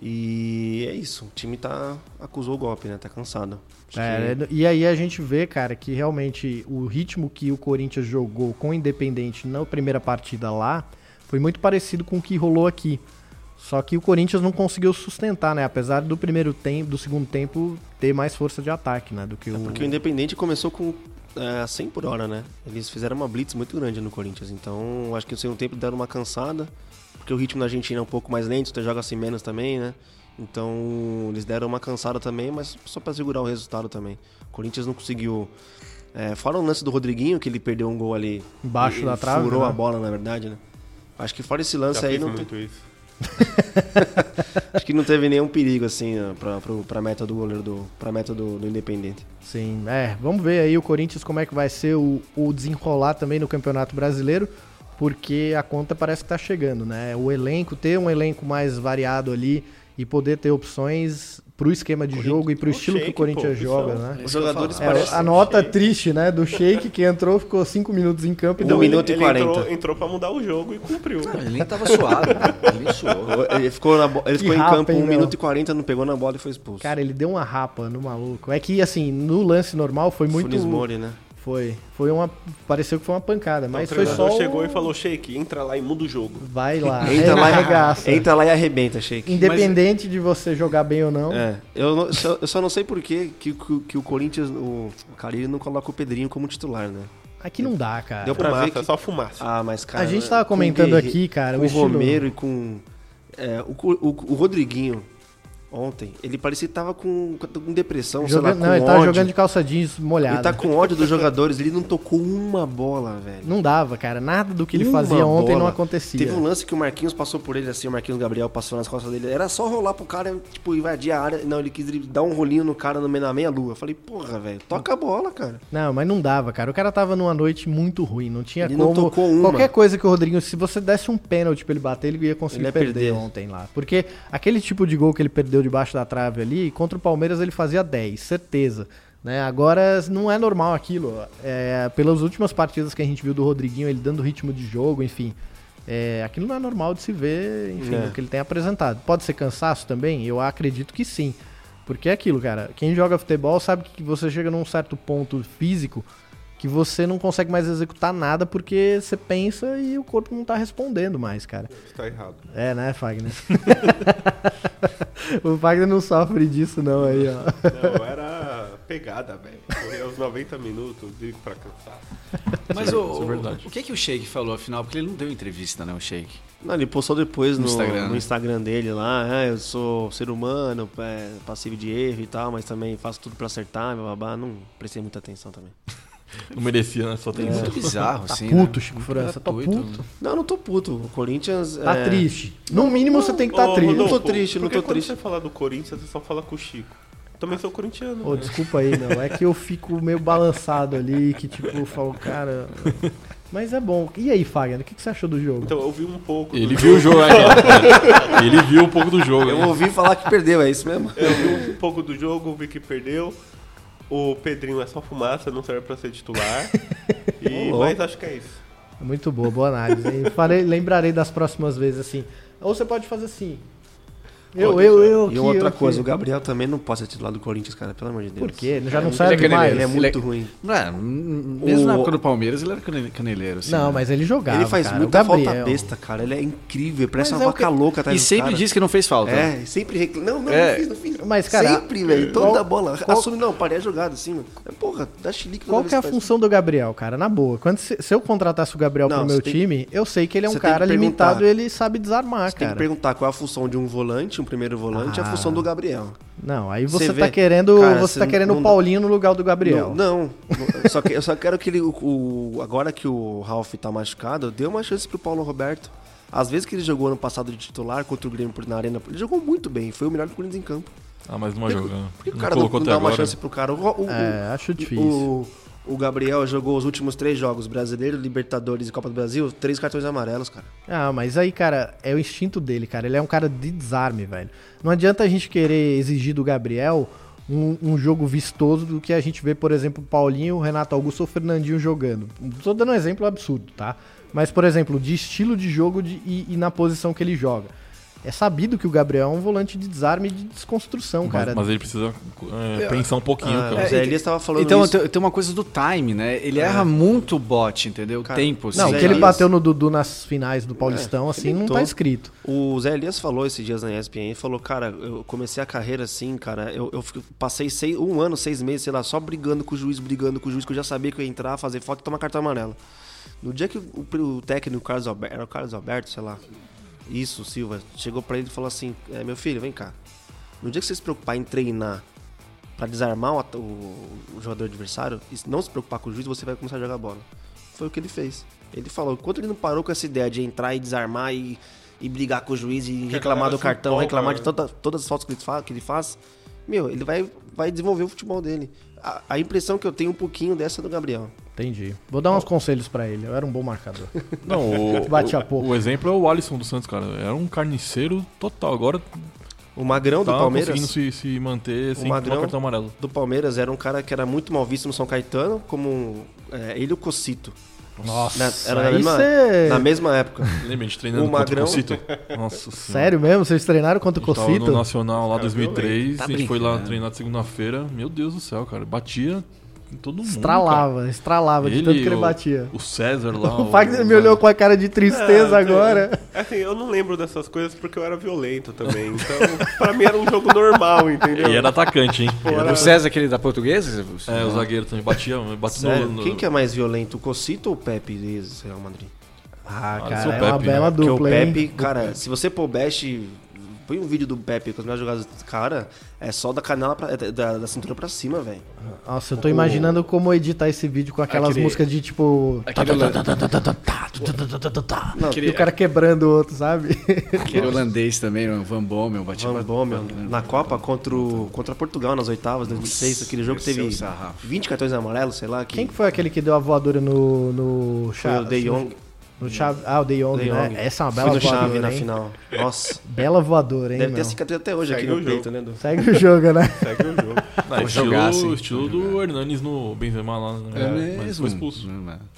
E é isso, o time tá acusou o golpe, né? Tá cansado. É, que- e aí a gente vê, cara, que realmente o ritmo que o Corinthians jogou com o Independente na primeira partida lá foi muito parecido com o que rolou aqui. Só que o Corinthians não conseguiu sustentar, né? Apesar do primeiro tempo, do segundo tempo ter mais força de ataque, né? Do que o. Porque o Independente começou com é, 100 por hora, né? Eles fizeram uma blitz muito grande no Corinthians. Então, acho que no segundo tempo deram uma cansada. Porque o ritmo na Argentina é um pouco mais lento, você joga assim menos também, né? Então, eles deram uma cansada também, mas só pra segurar o resultado também. O Corinthians não conseguiu. É, fora o lance do Rodriguinho, que ele perdeu um gol ali. Embaixo da trave, Furou né? a bola, na verdade, né? Acho que fora esse lance Já aí, não, muito te- isso. acho que não teve nenhum perigo, assim, pro, pra meta do goleiro, do, pra meta do, do Independente. Sim, é. Vamos ver aí o Corinthians como é que vai ser o, o desenrolar também no Campeonato Brasileiro, porque a conta parece que tá chegando, né? O elenco, ter um elenco mais variado ali e poder ter opções pro esquema de jogo e pro o estilo que o Corinthians pô, joga, opção. né? Os jogadores É, parecem. a nota triste, né, do Sheik que entrou, ficou 5 minutos em campo e Um deu minuto e ele 40. Entrou, entrou pra mudar o jogo e cumpriu. Ele nem tava suado, ele nem suou. Ele ficou, na ele ficou em rapa, campo hein, 1 meu? minuto e 40, não pegou na bola e foi expulso. Cara, ele deu uma rapa no maluco. É que, assim, no lance normal foi muito... Funes Mori, né? Foi. Foi uma... Pareceu que foi uma pancada, mas o foi só... o- chegou e falou, Sheik, entra lá e muda o jogo. Vai lá, Entra lá, arregaça. entra lá e arrebenta, Sheik. Independente de você jogar bem ou não. É, eu, não- só, eu só não sei por que, que, que- que o Corinthians, o, o Carilli não coloca o Pedrinho como titular, né? Aqui não dá, cara. Deu pra Fumaça, ver que... é só fumaça. Ah, mas cara... A gente tava com comentando Guerre- aqui, cara, o com o estilo- Romero e com... é, o, o, o Rodriguinho, ontem, ele parecia que tava com, com depressão, Jogando- sei lá, não, ele ódio. tava jogando de calça jeans molhada. Ele tá com ódio dos jogadores, ele não tocou uma bola, velho. Não dava, cara. Nada do que ele Uma fazia ontem não bola. acontecia. Teve um lance que o Marquinhos passou por ele, assim, o Marquinhos Gabriel passou nas costas dele. Era só rolar pro cara, tipo, invadir a área. Não, ele quis dar um rolinho no cara no meio- na meia-lua. Eu falei, porra, velho, toca a bola, cara. Não, mas não dava, cara. O cara tava numa noite muito ruim. Não tinha Ele não como. tocou uma. Qualquer coisa que o Rodriguinho, se você desse um pênalti pra ele bater, ele ia conseguir Ele ia perder, perder. ontem lá. Porque aquele tipo de gol que ele perdeu debaixo da trave ali, contra o Palmeiras ele fazia 10, certeza. Né? Agora não é normal aquilo. É, pelas últimas partidas que a gente viu do Rodriguinho, ele dando ritmo de jogo, enfim. É, aquilo não é normal de se ver, enfim, É. o que ele tem apresentado. Pode ser cansaço também? Eu acredito que sim. Porque é aquilo, cara. Quem joga futebol sabe que você chega num certo ponto físico que você não consegue mais executar nada porque você pensa e o corpo não tá respondendo mais, cara. Isso tá errado. É, né, Fagner? o Fagner não sofre disso, não, aí, ó. Não, era pegada, velho. Corria aos 90 minutos, digo pra cansar. Mas Isso é o, o, verdade. o que que o Sheik falou afinal? Porque ele não deu entrevista, né, o Sheik? Não, ele postou depois No no, Instagram, no né? Instagram dele lá, ah, eu sou ser humano, é, passivo de erro e tal, mas também faço tudo pra acertar, blá, blá, blá. Não prestei muita atenção também. Não merecia, né? Só tem Muito isso. bizarro, Tá assim. puto, né? Chico Muito França, tá puto. Não, eu não tô puto. O Corinthians. Tá é... triste. No mínimo você tem que estar tá triste. Rodolfo, Não tô triste, não tô quando triste. você fala do Corinthians, você só fala com o Chico. Eu também sou corintiano. Ô, né? desculpa aí, meu. É que eu fico meio balançado ali, que tipo, eu falo, cara. Mas é bom. E aí, Fagner, o que você achou do jogo? Então, eu vi um pouco. Ele do viu o jogo, é. Ele viu um pouco do jogo. Eu né? ouvi falar que perdeu, é isso mesmo? Eu vi um pouco do jogo, vi que perdeu. O Pedrinho é só fumaça, não serve pra ser titular. E, mas acho que é isso. Muito boa, boa análise. Farei, lembrarei das próximas vezes assim. Ou você pode fazer assim. Eu, eu, deixar. eu. E outra eu coisa, o. Gabriel também não pode ser titular do Corinthians, cara, pelo amor de Deus. Por quê? Já não Ele é serve caneleiro, mais? Ele é Ele muito é- ruim. É, hum, mesmo O- na época do Palmeiras, ele era cane- caneleiro. Assim, Não, né? mas ele jogava. ele faz cara. muita falta besta, cara. Ele é incrível, parece Mas uma é vaca que- louca. E do sempre cara. diz que não fez falta. É, e sempre reclama. Não, não, É. não fiz, não fiz. Mas, cara, sempre, velho. Toda qual- bola. qual- Assume, não, parei a jogada assim, mano. Porra, dá chilique Qual que é a função do Gabriel, cara? Na boa. Quando se, eu contratasse o Gabriel pro meu time, eu sei que ele é um cara limitado e ele sabe desarmar, Você tem que cara. perguntar qual é a função de um volante, um primeiro volante, e Ah. a função do Gabriel. Não, aí você, Você tá vê- querendo, Cara, você você tá querendo o Paulinho no lugar do Gabriel. Não, não. Eu só, que- eu só quero que ele. O, o- agora que o Ralf tá machucado, dê uma chance pro Paulo Roberto. Às vezes que ele jogou ano passado de titular contra o Grêmio por- na Arena, ele jogou muito bem, foi o melhor do Corinthians em campo. Ah, mas não vai que, jogar. por que o cara não, colocou não dá uma agora. chance pro cara? O, o- É, acho difícil. o, o Gabriel jogou os últimos três jogos, Brasileiro, Libertadores e Copa do Brasil, três cartões amarelos, cara. Ah, mas aí, cara, é o instinto dele, cara. Ele é um cara de desarme, velho. Não adianta a gente querer exigir do Gabriel um, um jogo vistoso do que a gente vê, por exemplo, Paulinho, Renato Augusto ou Fernandinho jogando. Tô dando um exemplo absurdo, tá? Mas, por exemplo, de estilo de jogo de- e, e na posição que ele joga. É sabido que o Gabriel é um volante de desarme e de desconstrução, Mas, cara. mas ele precisa é, pensar um pouquinho, Ah, cara. o Zé Elias tava falando Então isso. tem, tem uma coisa do time, né? Ele erra muito o bot, entendeu? Cara, Tempo. Não, o que ele Elias- bateu no Dudu nas finais do Paulistão, assim, não tá escrito. O Zé Elias falou esses dias na ESPN, falou, cara, eu comecei a carreira assim, cara, eu, eu passei seis- um ano, seis meses, sei lá, só brigando com o juiz, brigando com o juiz, que eu já sabia que eu ia entrar, fazer falta e tomar cartão amarelo. No dia que o, o técnico Carlos Alberto, era o Carlos Alberto, sei lá, isso, Silva, chegou pra ele e falou assim, é, meu filho, vem cá, no dia que você se preocupar em treinar pra desarmar o, o- o jogador adversário, e não se preocupar com o juiz, você vai começar a jogar bola. Foi o que ele fez. Ele falou, enquanto ele não parou com essa ideia de entrar e desarmar e, e brigar com o juiz e reclamar do cartão, reclamar de toda- todas as faltas que ele, fa- que ele faz, meu, ele vai, vai desenvolver o futebol dele. A, a impressão que eu tenho um pouquinho dessa é do Gabriel. Entendi. Vou dar uns conselhos pra ele. Eu era um bom marcador. Não, o, Bate o- a pouco. o exemplo é o Alisson dos Santos, cara. Era um carniceiro total. Agora O Magrão do tá Palmeiras. conseguindo se, se manter sem Magrão- tomar cartão amarelo. do Palmeiras era um cara que era muito mal visto no São Caetano, como é, ele e o Cocito. Nossa, Na- era na aí mesma, cê- na mesma época. Lembra a gente treinando O contra Magrão- o Cocito? Nossa. Sério mesmo? Vocês treinaram contra o A gente tava Cocito? no Nacional lá Cara, 2003, Tá a gente foi lá treinar de segunda-feira. Meu Deus do céu, cara. Batia em todo mundo. Estralava, estralava de Ele, tanto que ele batia. O César lá. O Fagner me olhou com a cara de tristeza Ah, agora. Assim, eu não lembro dessas coisas porque eu era violento também. Então, pra mim era um jogo normal, entendeu? E era atacante, hein? Era- O César, aquele da portuguesa? É, o zagueiro também batia, batia no, no- Quem que é mais violento, o Cocito ou o Pepe de Real Madrid? Ah, Ah, cara, é uma Pepe, bela né? Porque o dupla, hein? Pepe, cara, se você pôr o Best, põe um vídeo do Pepe com as minhas jogadas, cara, é só da canela pra, é da, da cintura pra cima, velho. Nossa, eu tô imaginando como editar esse vídeo com aquelas Aquele- músicas de tipo. Aquele, e o cara quebrando o outro, sabe? aquele holandês também, o Van Bommel, batia Van Bommel, na Copa contra, o, contra Portugal nas oitavas, 2006, aquele jogo que teve o sarrafo. 20 cartões amarelos, sei lá. Que Quem que foi aquele que deu a voadora no. no foi o De Jong, No chave, ah, o De Jong, De né? Jong. Essa é uma bela no chave voadora, na hein? final. Nossa, Bela voadora, hein, deve ter meu? cicatriz até hoje Segue aqui no o jogo. peito, né? Du? Segue o jogo, né? Segue o jogo. Não, estilo, jogar, sim. estilo do Hernanes no Benzema lá, né? É Mas mesmo. foi expulso.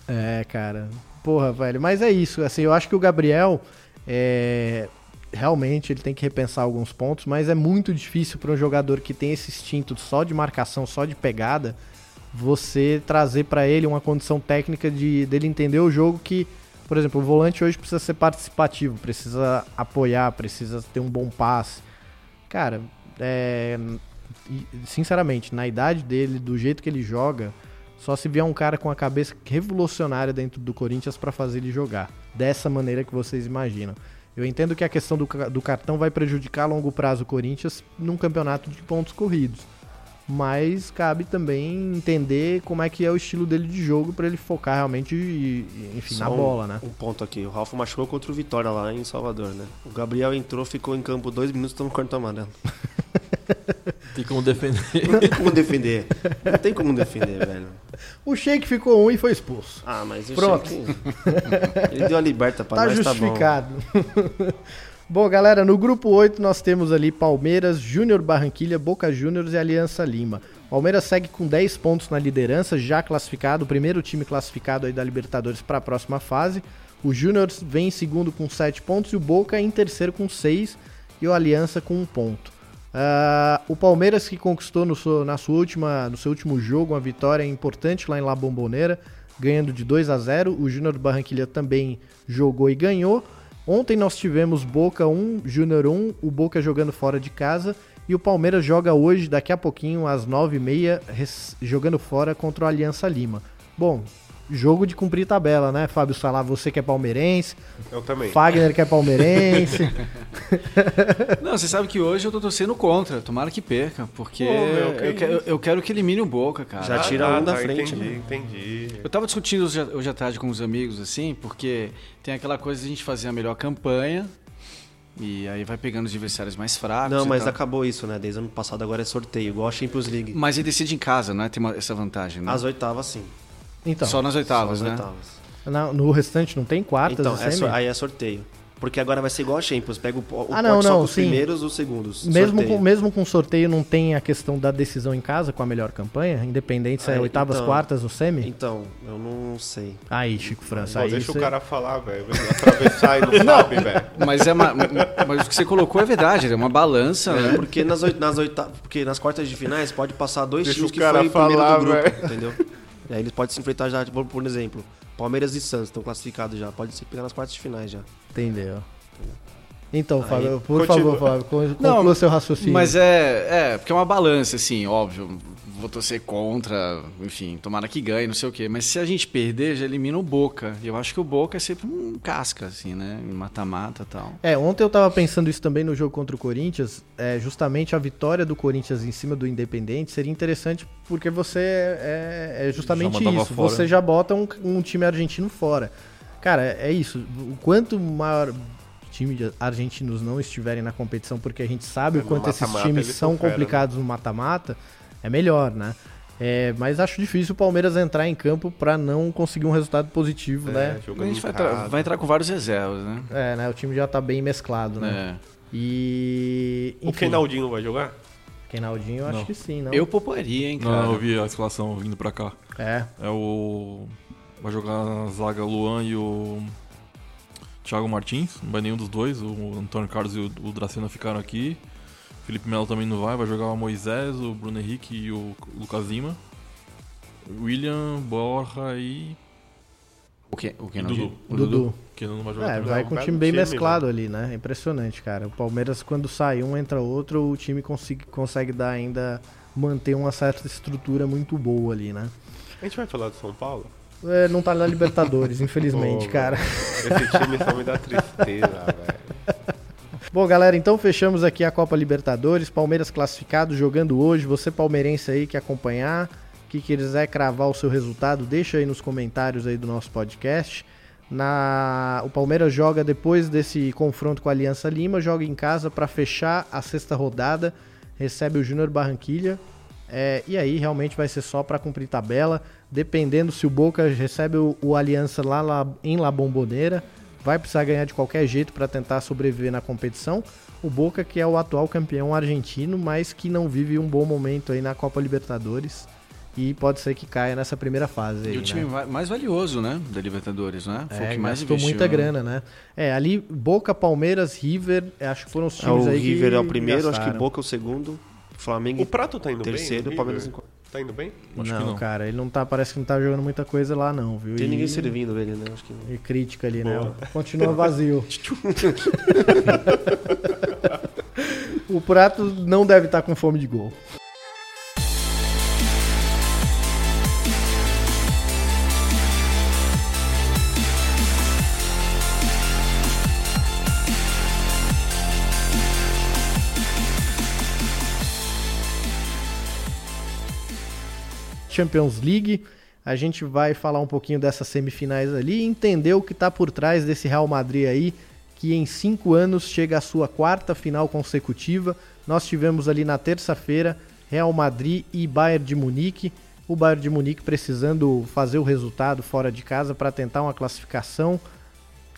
É, cara. Porra, velho. Mas é isso. Assim, eu acho que o Gabriel. É... Realmente ele tem que repensar alguns pontos, mas é muito difícil para um jogador que tem esse instinto só de marcação, só de pegada, você trazer para ele uma condição técnica de dele entender o jogo que, por exemplo, o volante hoje precisa ser participativo, precisa apoiar, precisa ter um bom passe. Cara, é, sinceramente, na idade dele, do jeito que ele joga, só se vier um cara com a cabeça revolucionária dentro do Corinthians para fazer ele jogar. Dessa maneira que vocês imaginam. Eu entendo que a questão do, do cartão vai prejudicar a longo prazo o Corinthians num campeonato de pontos corridos. Mas cabe também entender como é que é o estilo dele de jogo para ele focar realmente, enfim, Só na um- bola, né? Um ponto aqui. O Ralf machucou contra o Vitória lá em Salvador, né? O Gabriel entrou, ficou em campo dois minutos, tomou cartão amarelo. Tem como defender. Não tem como defender. Não tem como defender, velho. O Sheik ficou um e foi expulso. Ah, mas eu Pronto. que... Ele deu a liberta pra Tá nós, tá bom. Bom, galera, no grupo 8 nós temos ali Palmeiras, Júnior Barranquilha, Boca Juniors e Aliança Lima. Palmeiras segue com 10 pontos na liderança, já classificado, o primeiro time classificado aí da Libertadores para a próxima fase. O Júnior vem em segundo com 7 pontos e o Boca em terceiro com 6 e o Aliança com 1 ponto. Ah, o Palmeiras que conquistou no seu, na sua última, no seu último jogo uma vitória importante lá em La Bombonera, ganhando de 2 a 0. O Júnior Barranquilha também jogou e ganhou. Ontem nós tivemos Boca 1, Júnior 1, o Boca jogando fora de casa. E o Palmeiras joga hoje, daqui a pouquinho, às 9h30, res- jogando fora contra o Aliança Lima. Bom, jogo de cumprir tabela, né, Fábio Salá? Você que é palmeirense. Eu também. Fagner que é palmeirense. Não, você sabe que hoje eu tô torcendo contra. Tomara que perca, porque Pô, meu, que eu, quero, isso? eu quero que elimine o Boca, cara. Já tira um da frente, Entendi, né? entendi. Eu tava discutindo hoje, hoje à tarde com os amigos, assim, porque tem aquela coisa de a gente fazer a melhor campanha e aí vai pegando os adversários mais fracos. Não, e mas acabou isso, né? Desde ano passado agora é sorteio, igual a Champions League. Mas ele decide em casa, não é? Tem uma- essa vantagem, né? As oitavas, sim. Então, Só nas oitavas, Só as né? oitavas. na- no restante não tem quartas Então, é aí é sorteio. Porque agora vai ser igual a Champions. Pega o, o Ah, não, pote só não, com os sim. primeiros os segundos. Mesmo Sorteio. com, mesmo com sorteio não tem a questão da decisão em casa com a melhor campanha? Independente se é É, oitavas, então- quartas ou semi? Então, eu não sei. Aí, Chico França, Pô, aí deixa você- o cara falar, velho. Atravessar e não sabe, velho. Mas, é uma- mas o que você colocou é verdade, é uma balança, É, né? porque nas, oit nas oitavas, porque nas quartas de finais pode passar dois Deixa times o que foi em primeiro falar, do grupo, velho. entendeu? E aí eles podem se enfrentar já, tipo, por exemplo, Palmeiras e Santos estão classificados já, pode se pegar nas quartas de finais já. Entendeu. Então, Aí, Fábio, por continua. favor, Fábio, con- Não, conclua seu raciocínio. Mas é, é, porque é uma balança, assim, óbvio. Vou torcer contra, enfim, tomara que ganhe, não sei o quê. Mas se a gente perder, já elimina o Boca. E eu acho que o Boca é sempre um casca, assim, né? Mata-mata e tal. É, ontem eu tava pensando isso também no jogo contra o Corinthians. É, justamente a vitória do Corinthians em cima do Independente seria interessante porque você é, é justamente Já mandava isso. fora. Você já bota um, um time argentino fora. Cara, é isso. O quanto maior time de argentinos não estiverem na competição, porque a gente sabe É, o no quanto esses times são fera, complicados no mata-mata, é melhor, né? É, mas acho difícil o Palmeiras entrar em campo pra não conseguir um resultado positivo, né? É, A jogando gente vai, tra- casa. vai entrar com vários reservas, né? É, né? O time já tá bem mesclado, né? É. E. O enfim, Kenaldinho vai jogar? Kenaldinho, eu acho que sim, não? Eu pouparia, hein, cara. Não, eu vi a escalação vindo pra cá. É. É o. Vai jogar na zaga Luan e o. Thiago Martins, não vai nenhum dos dois. O Antônio Carlos e o, o Dracena ficaram aqui. Felipe Melo também não vai, vai jogar o Moisés, o Bruno Henrique e o Lucas Lima. William, Borja e. O que? O que não? Dudu. O Dudu. Que não vai jogar É, vai um com um time bem time, mesclado ali, né? É Impressionante, cara. O Palmeiras, quando sai um, entra outro, o time consegue, consegue dar ainda. manter uma certa estrutura muito boa ali, né? A gente vai falar do São Paulo? É, não tá na Libertadores, infelizmente, Pô, cara. Esse time só me dá tristeza, velho. Bom, galera, então fechamos aqui a Copa Libertadores. Palmeiras classificado, jogando hoje. Você palmeirense aí que acompanhar, que quiser cravar o seu resultado, deixa aí nos comentários aí do nosso podcast. Na... O Palmeiras joga depois desse confronto com a Aliança Lima, joga em casa para fechar a sexta rodada, recebe o Júnior Barranquilha. É, e aí realmente vai ser só para cumprir tabela. Dependendo se o Boca recebe o, o Aliança lá, lá em La Bombonera, vai precisar ganhar de qualquer jeito para tentar sobreviver na competição. O Boca, que é o atual campeão argentino, mas que não vive um bom momento aí na Copa Libertadores. E pode ser que caia nessa primeira fase. Aí, E o time né? mais valioso, né? Da Libertadores, né? Foi É, o que mais gastou investiu. muita né? grana, né? É, ali Boca, Palmeiras, River, acho que foram os É, times o aí River que é o primeiro, acho que gastaram. Boca é o segundo, Flamengo O Prato tá indo terceiro bem? Palmeiras em quarto. Tá indo bem? Acho não, que não. cara, ele não tá, parece que não tá jogando muita coisa lá não, viu? Tem E- ninguém servindo ele, né? Acho que não. E crítica ali, né? Boa. Continua vazio. o prato não deve estar com fome de gol. Champions League. A gente vai falar um pouquinho dessas semifinais ali e entender o que está por trás desse Real Madrid aí, que em cinco anos chega à sua quarta final consecutiva. Nós tivemos ali na terça-feira Real Madrid e Bayern de Munique. O Bayern de Munique precisando fazer o resultado fora de casa para tentar uma classificação.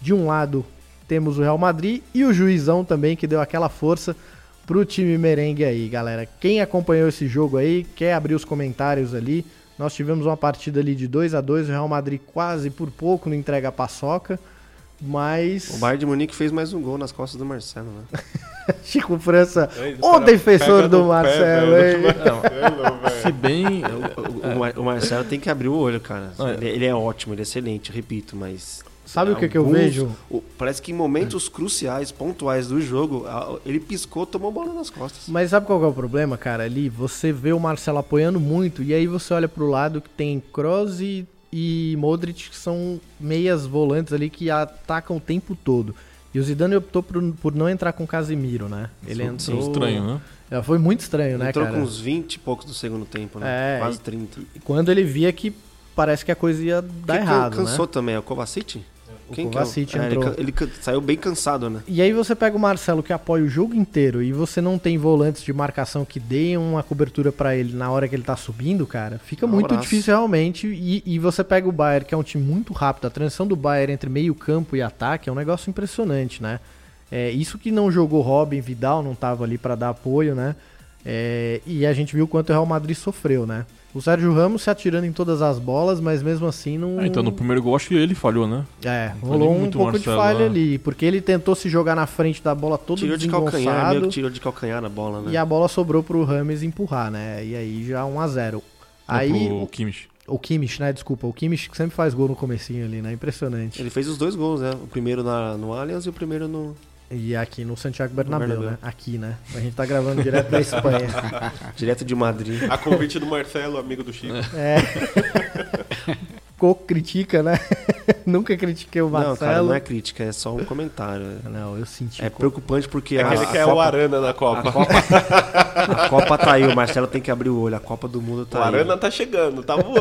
De um lado temos o Real Madrid e o Juizão também que deu aquela força pro time merengue aí, galera. Quem acompanhou esse jogo aí, quer abrir os comentários ali. Nós tivemos uma partida ali de 2 a 2 o Real Madrid quase por pouco não entrega a paçoca, mas... O Bayern de Munique fez mais um gol nas costas do Marcelo, né? Chico França, Ei, o defensor do pé, Marcelo, velho. velho. Se bem. o, o o Marcelo tem que abrir o olho, cara. Ele, ele é ótimo, ele é excelente, repito, mas... Sabe o que, que eu alguns- vejo? o- parece que em momentos cruciais, pontuais do jogo, a- ele piscou, tomou bola nas costas. Mas sabe qual que é o problema, cara? Ali você vê o Marcelo apoiando muito e aí você olha pro lado que tem Kroos e, e Modric que são meias volantes ali que atacam o tempo todo. E o Zidane optou por, por não entrar com o Casimiro, né? Ele Isso entrou... é estranho, né? É, Foi muito estranho, né, Entrou cara? com uns 20 e poucos do segundo tempo, né? É, Quase e- 30. Quando ele via que parece que a coisa ia dar Quem errado, cansou né? também, é o Kovacic? O Quem Kovacic que é o... É, ele, entrou. ca- ele ca- saiu bem cansado, né? E aí você pega o Marcelo que apoia o jogo inteiro e você não tem volantes de marcação que deem uma cobertura pra ele na hora que ele tá subindo, cara, fica Um muito abraço. difícil realmente. E, e você pega o Bayern, que é um time muito rápido, a transição do Bayern entre meio campo e ataque é um negócio impressionante, né? É, isso que não jogou Robin, Vidal não tava ali pra dar apoio, né? É, e a gente viu o quanto o Real Madrid sofreu, né? O Sérgio Ramos se atirando em todas as bolas, mas mesmo assim não. Ah, então no primeiro gol acho que ele falhou, né? É, Não rolou um muito pouco de Marcelo, falha né? ali, porque ele tentou se jogar na frente da bola todo Tirou de calcanhar, meio que tirou de calcanhar a bola, né? e a bola sobrou pro Rames empurrar, né? E aí já 1 a 0 Não, Aí pro o, Kimmich. o Kimmich, né? Desculpa, o Kimmich que sempre faz gol no comecinho ali, né? Impressionante. Ele fez os dois gols, né? O primeiro na, no Allianz e o primeiro no... E aqui no Santiago Bernabéu, Bernabéu. né? Aqui, né? A gente tá gravando direto da Espanha. Direto de Madrid. A convite do Marcelo, amigo do Chico. É. Critica, né? Nunca critiquei o Não, Marcelo. cara, não é crítica, é só um comentário. Não, eu senti. É preocupante porque É a, que ele a quer Copa, o Arana na Copa. a Copa, a Copa tá aí, o Marcelo tem que abrir o olho, a Copa do Mundo O tá aí. Arana tá chegando, tá voando.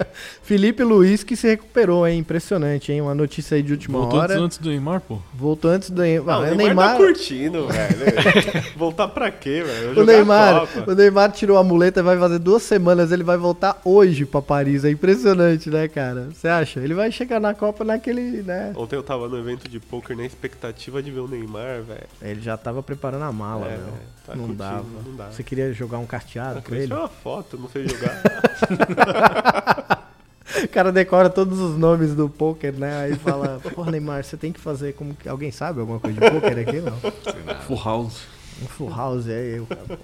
Felipe Luiz que se recuperou, hein? Impressionante, hein? Uma notícia aí de última Voltou hora. antes, antes do Neymar, pô. Voltou antes do Neymar. Ah, o o Neymar, Neymar, tá curtindo, velho. Voltar pra quê, velho? o Neymar, o Neymar tirou a muleta, vai fazer duas semanas, ele vai voltar hoje pra Paris. É impressionante, né, cara? Você acha? Ele vai chegar na Copa naquele, né? Ontem eu tava no evento de poker na expectativa de ver o Neymar, velho. Ele já tava preparando a mala, É, meu. tá não, curtindo, dava. não dá. Você queria jogar um carteado Eu com ele? uma foto, não sei jogar. O cara decora todos os nomes do poker, né? Aí fala, pô, Neymar, você tem que fazer como que. Alguém sabe alguma coisa de poker aqui, não? Full house. Um full house aí, o cara,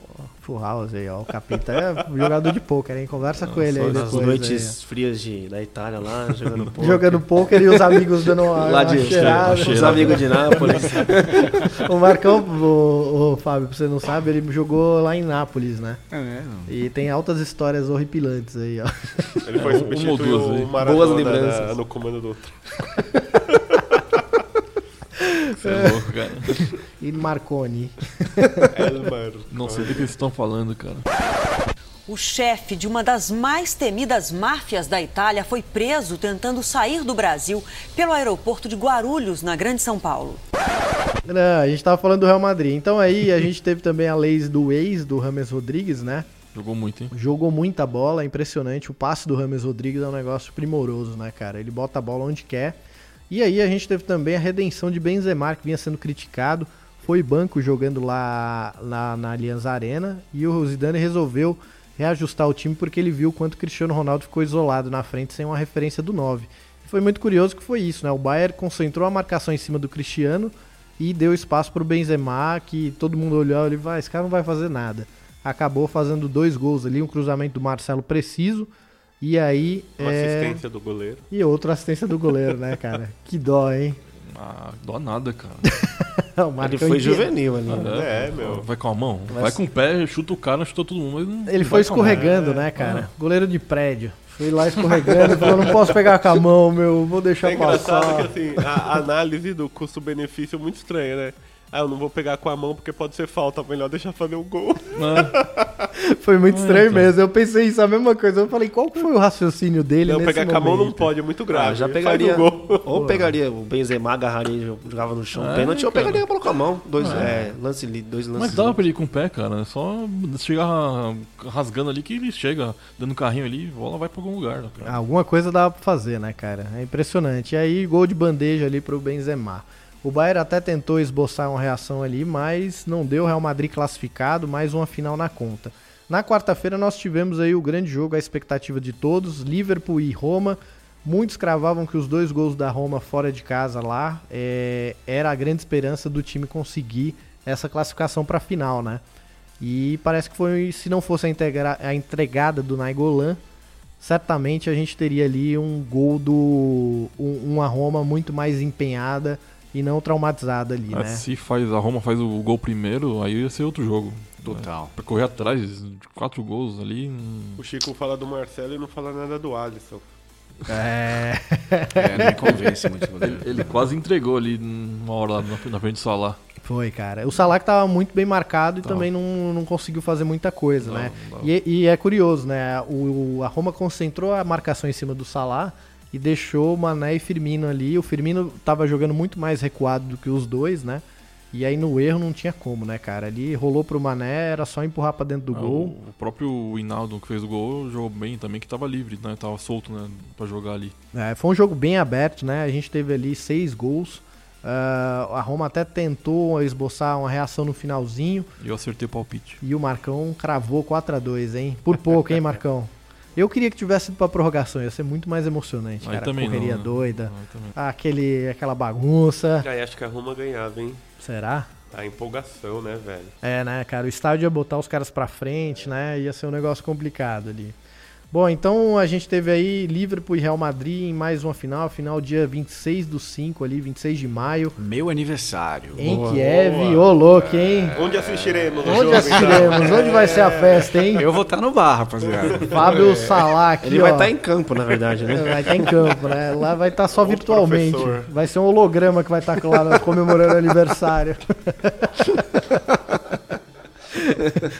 full house aí, ó. O Capita é jogador de poker, hein? Conversa com ele aí Nas depois. noites frias de, da Itália lá, jogando aí. poker. Jogando poker e os amigos dando uma, Lá uma de cheirada. Os amigos de Nápoles. O Marcão, o, o Fábio, pra você não sabe, ele jogou lá em Nápoles, né? É mesmo? E tem altas histórias horripilantes aí, ó. Ele foi Uma substituir aí. o Boas Maradona lembranças. na- no comando do outro. Você é louco, cara. E Marconi. Não sei do que eles estão falando, cara. O chefe de uma das mais temidas máfias da Itália foi preso tentando sair do Brasil pelo aeroporto de Guarulhos, na Grande São Paulo. Não, a gente tava falando do Real Madrid. Então aí a gente teve também a lei do ex do Rames Rodrigues, né? Jogou muito, hein? Jogou muita bola, impressionante. O passe do Rames Rodrigues é um negócio primoroso, né, cara? Ele bota a bola onde quer. E aí a gente teve também a redenção de Benzema, que vinha sendo criticado. Foi banco jogando lá na, na Allianz Arena. E o Zidane resolveu reajustar o time porque ele viu quanto Cristiano Ronaldo ficou isolado na frente sem uma referência do 9. Foi muito curioso que foi isso, né? O Bayern concentrou a marcação em cima do Cristiano e deu espaço para o Benzema, que todo mundo olhou e vai, esse cara não vai fazer nada. Acabou fazendo dois gols ali, um cruzamento do Marcelo preciso e aí Uma é, assistência do goleiro. e outra assistência do goleiro, né, cara? Que dó, hein? Ah, dó nada, cara. O Ele foi que- juvenil ali. né? É, meu. Vai com a mão. Mas- Vai com o pé, chuta o cara, chuta todo mundo. Não- Ele não foi escorregando, né, cara? Goleiro de prédio. Foi lá escorregando e falou: não posso pegar com a mão, meu, vou deixar É engraçado passar. que assim, a análise do custo-benefício é muito estranha, né? Ah, eu não vou pegar com a mão porque pode ser falta, melhor deixar fazer o gol. Foi muito Ah, estranho então. mesmo. Eu pensei isso, a mesma coisa. Eu falei, qual foi o raciocínio dele Não, nesse pegar com a mão não momento? pode, é muito Ah, grave. já Faz pegaria. o gol. Ou pegaria o Benzema, agarraria, jogava no chão, É, pênalti, ou cara. pegaria a bola com a mão. Dois, É. é, lance dois lances. Mas dava pra ele ir com o pé, cara. É só chegar rasgando ali que ele chega, dando carrinho ali, a bola vai pra algum lugar. né, cara. Alguma coisa dava pra fazer, né, cara? É impressionante. E aí, gol de bandeja ali pro Benzema. O Bayern até tentou esboçar uma reação ali, mas não deu. Real Madrid classificado, mais uma final na conta. Na quarta-feira nós tivemos aí o grande jogo, a expectativa de todos, Liverpool e Roma. Muitos cravavam que os dois gols da Roma fora de casa lá é, era a grande esperança do time conseguir essa classificação para a final, né? E parece que foi, se não fosse a, integra- a entregada do Nainggolan, certamente a gente teria ali um gol do. um- uma Roma muito mais empenhada e não traumatizada ali, Ah, né? Se faz, a Roma faz o gol primeiro, aí ia ser outro jogo. Total. É, pra correr atrás de quatro gols ali. hum, O Chico fala do Marcelo e não fala nada do Alisson. É. É, não convence muito. Ele, ele quase entregou ali uma hora lá na, na frente do Salah. Foi, cara. O Salah que tava muito bem marcado e Tava. também não, não conseguiu fazer muita coisa, Não, né? não. E, e é curioso, né? O, a Roma concentrou a marcação em cima do Salah e deixou o Mané e Firmino ali. O Firmino tava jogando muito mais recuado do que os dois, né? E aí no erro não tinha como, né, cara? Ali rolou pro Mané, era só empurrar pra dentro do Ah, gol. O, próprio Hinaldo que fez o gol jogou bem também, que tava livre, né? Tava solto, né? Pra jogar ali. É, foi um jogo bem aberto, né? A gente teve ali seis gols. Ah, a Roma até tentou esboçar uma reação no finalzinho. E eu acertei o palpite. E o Marcão cravou 4 a 2 hein? Por pouco, hein, Marcão? Eu queria que tivesse ido pra prorrogação, ia ser muito mais emocionante, Aí cara. também Correria não, né? doida. Aí também. Aquele, aquela bagunça. Aí acho que a Roma ganhava, hein? Será? A empolgação, né, velho? É, né, cara? O estádio ia botar os caras pra frente, né? Ia ser um negócio complicado ali. Bom, então a gente teve aí Liverpool e Real Madrid em mais uma final, final dia 26 do 5 ali, 26 de maio, Meu aniversário. em Kiev. Ô, louco, hein? Onde assistiremos Onde jogo, assistiremos? então? Onde vai ser a festa, hein? Eu vou estar no bar, rapaziada. Fábio Salah aqui, Ele vai ó. estar em campo, na verdade, né? Vai estar em campo, né? Lá vai estar só virtualmente. professor. Vai ser um holograma que vai estar lá comemorando o aniversário.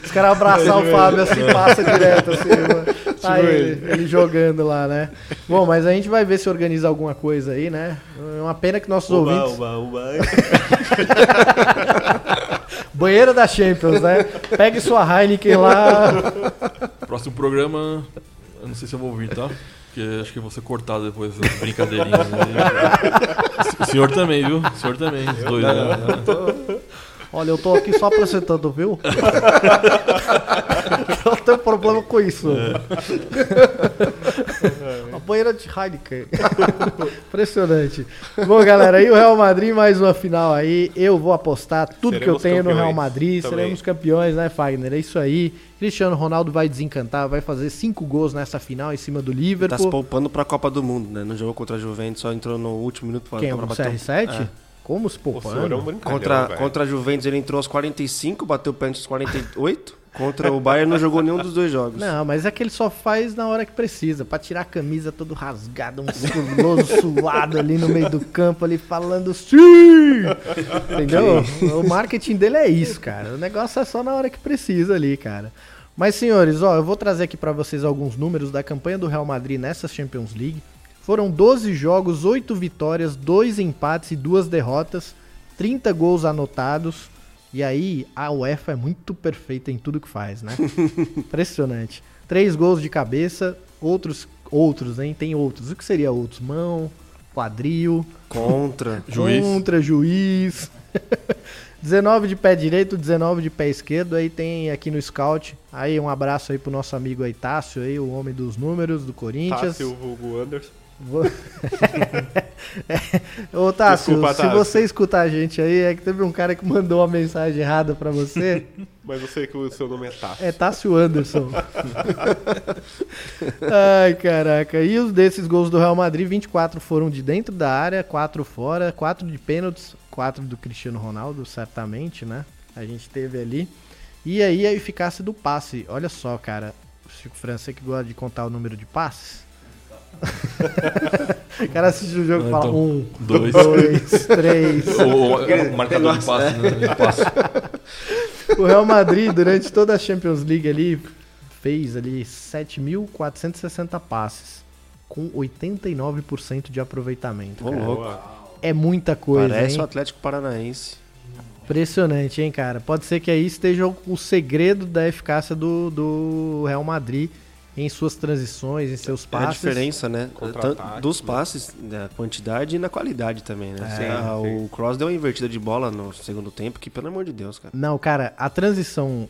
Os caras abraçar o Fábio assim, passa direto assim, mano. Tá ele, ele jogando lá, né? Bom, mas a gente vai ver se organiza alguma coisa aí, né? É uma pena que nossos Uba, ouvintes. uba, uba. Banheiro da Champions, né? Pegue sua Heineken lá. Próximo programa, eu não sei se eu vou ouvir, tá? Porque acho que eu vou ser cortado depois das brincadeirinhas. aí. O senhor também, viu? O senhor também, os dois, né? Olha, eu tô aqui só apresentando, viu? Não tem problema com isso. A banheira de Heineken. Impressionante. Bom, galera, aí o Real Madrid, mais uma final aí. Eu vou apostar tudo Seremos que eu tenho no Real Madrid. também. Seremos campeões, né, Fagner? É isso aí. Cristiano Ronaldo vai desencantar, vai fazer cinco gols nessa final em cima do Tá se Liverpool. poupando pra Copa do Mundo, né? No jogo contra a Juventus, só entrou no último minuto pra, Quem? pra O bater um- CR7? É. Como se é um poupando? brincalhão, Contra, velho. contra a Juventus ele entrou aos 45, bateu o pênalti aos 48. Contra o Bayern não jogou nenhum dos dois jogos. Não, mas é que ele só faz na hora que precisa, pra tirar a camisa todo rasgado, um musculoso suado ali no meio do campo, ali falando sim! Entendeu? O marketing dele é isso, cara. O negócio é só na hora que precisa ali, cara. Mas, senhores, ó, eu vou trazer aqui pra vocês alguns números da campanha do Real Madrid nessa Champions League. Foram 12 jogos, 8 vitórias, 2 empates e 2 derrotas, 30 gols anotados. E aí, a UEFA é muito perfeita em tudo que faz, né? Impressionante. Três gols de cabeça, outros, outros, hein? Tem outros. O que seria outros? Mão, quadril, Contra. Juiz. contra, juiz. 19 de pé direito, 19 de pé esquerdo. Aí tem aqui no Scout. Aí um abraço aí pro nosso amigo aí, Tássio, aí, o homem dos números do Corinthians. Tássio, vulgo Anderson. Ô, Tássio, Desculpa, se Tássio. você escutar a gente aí, é que teve um cara que mandou uma mensagem errada pra você. Mas eu sei que o seu nome é Tássio. É Tássio Anderson. Ai, caraca. E os desses gols do Real Madrid, 24 foram de dentro da área, 4 fora, 4 de pênaltis, 4 do Cristiano Ronaldo, certamente, né? A gente teve ali. E aí a eficácia do passe. Olha só, cara. Chico França que gosta de contar o número de passes. O cara assiste o jogo e Ah, fala então, um, dois. dois, três. O- o- o marcador de passe, né? De passe. O Real Madrid, durante toda a Champions League ali, fez ali 7.460 passes, com 89% de aproveitamento. Ô, louco. É muita coisa, Parece hein? o Atlético Paranaense. Impressionante, hein, cara? Pode ser que aí esteja o, o segredo da eficácia do, do Real Madrid em suas transições, em seus É a passes. diferença, né? Dos passes, na quantidade e na qualidade também, né? É, Ah, sim. O Cross deu uma invertida de bola no segundo tempo, que pelo amor de Deus, cara. Não, cara, a transição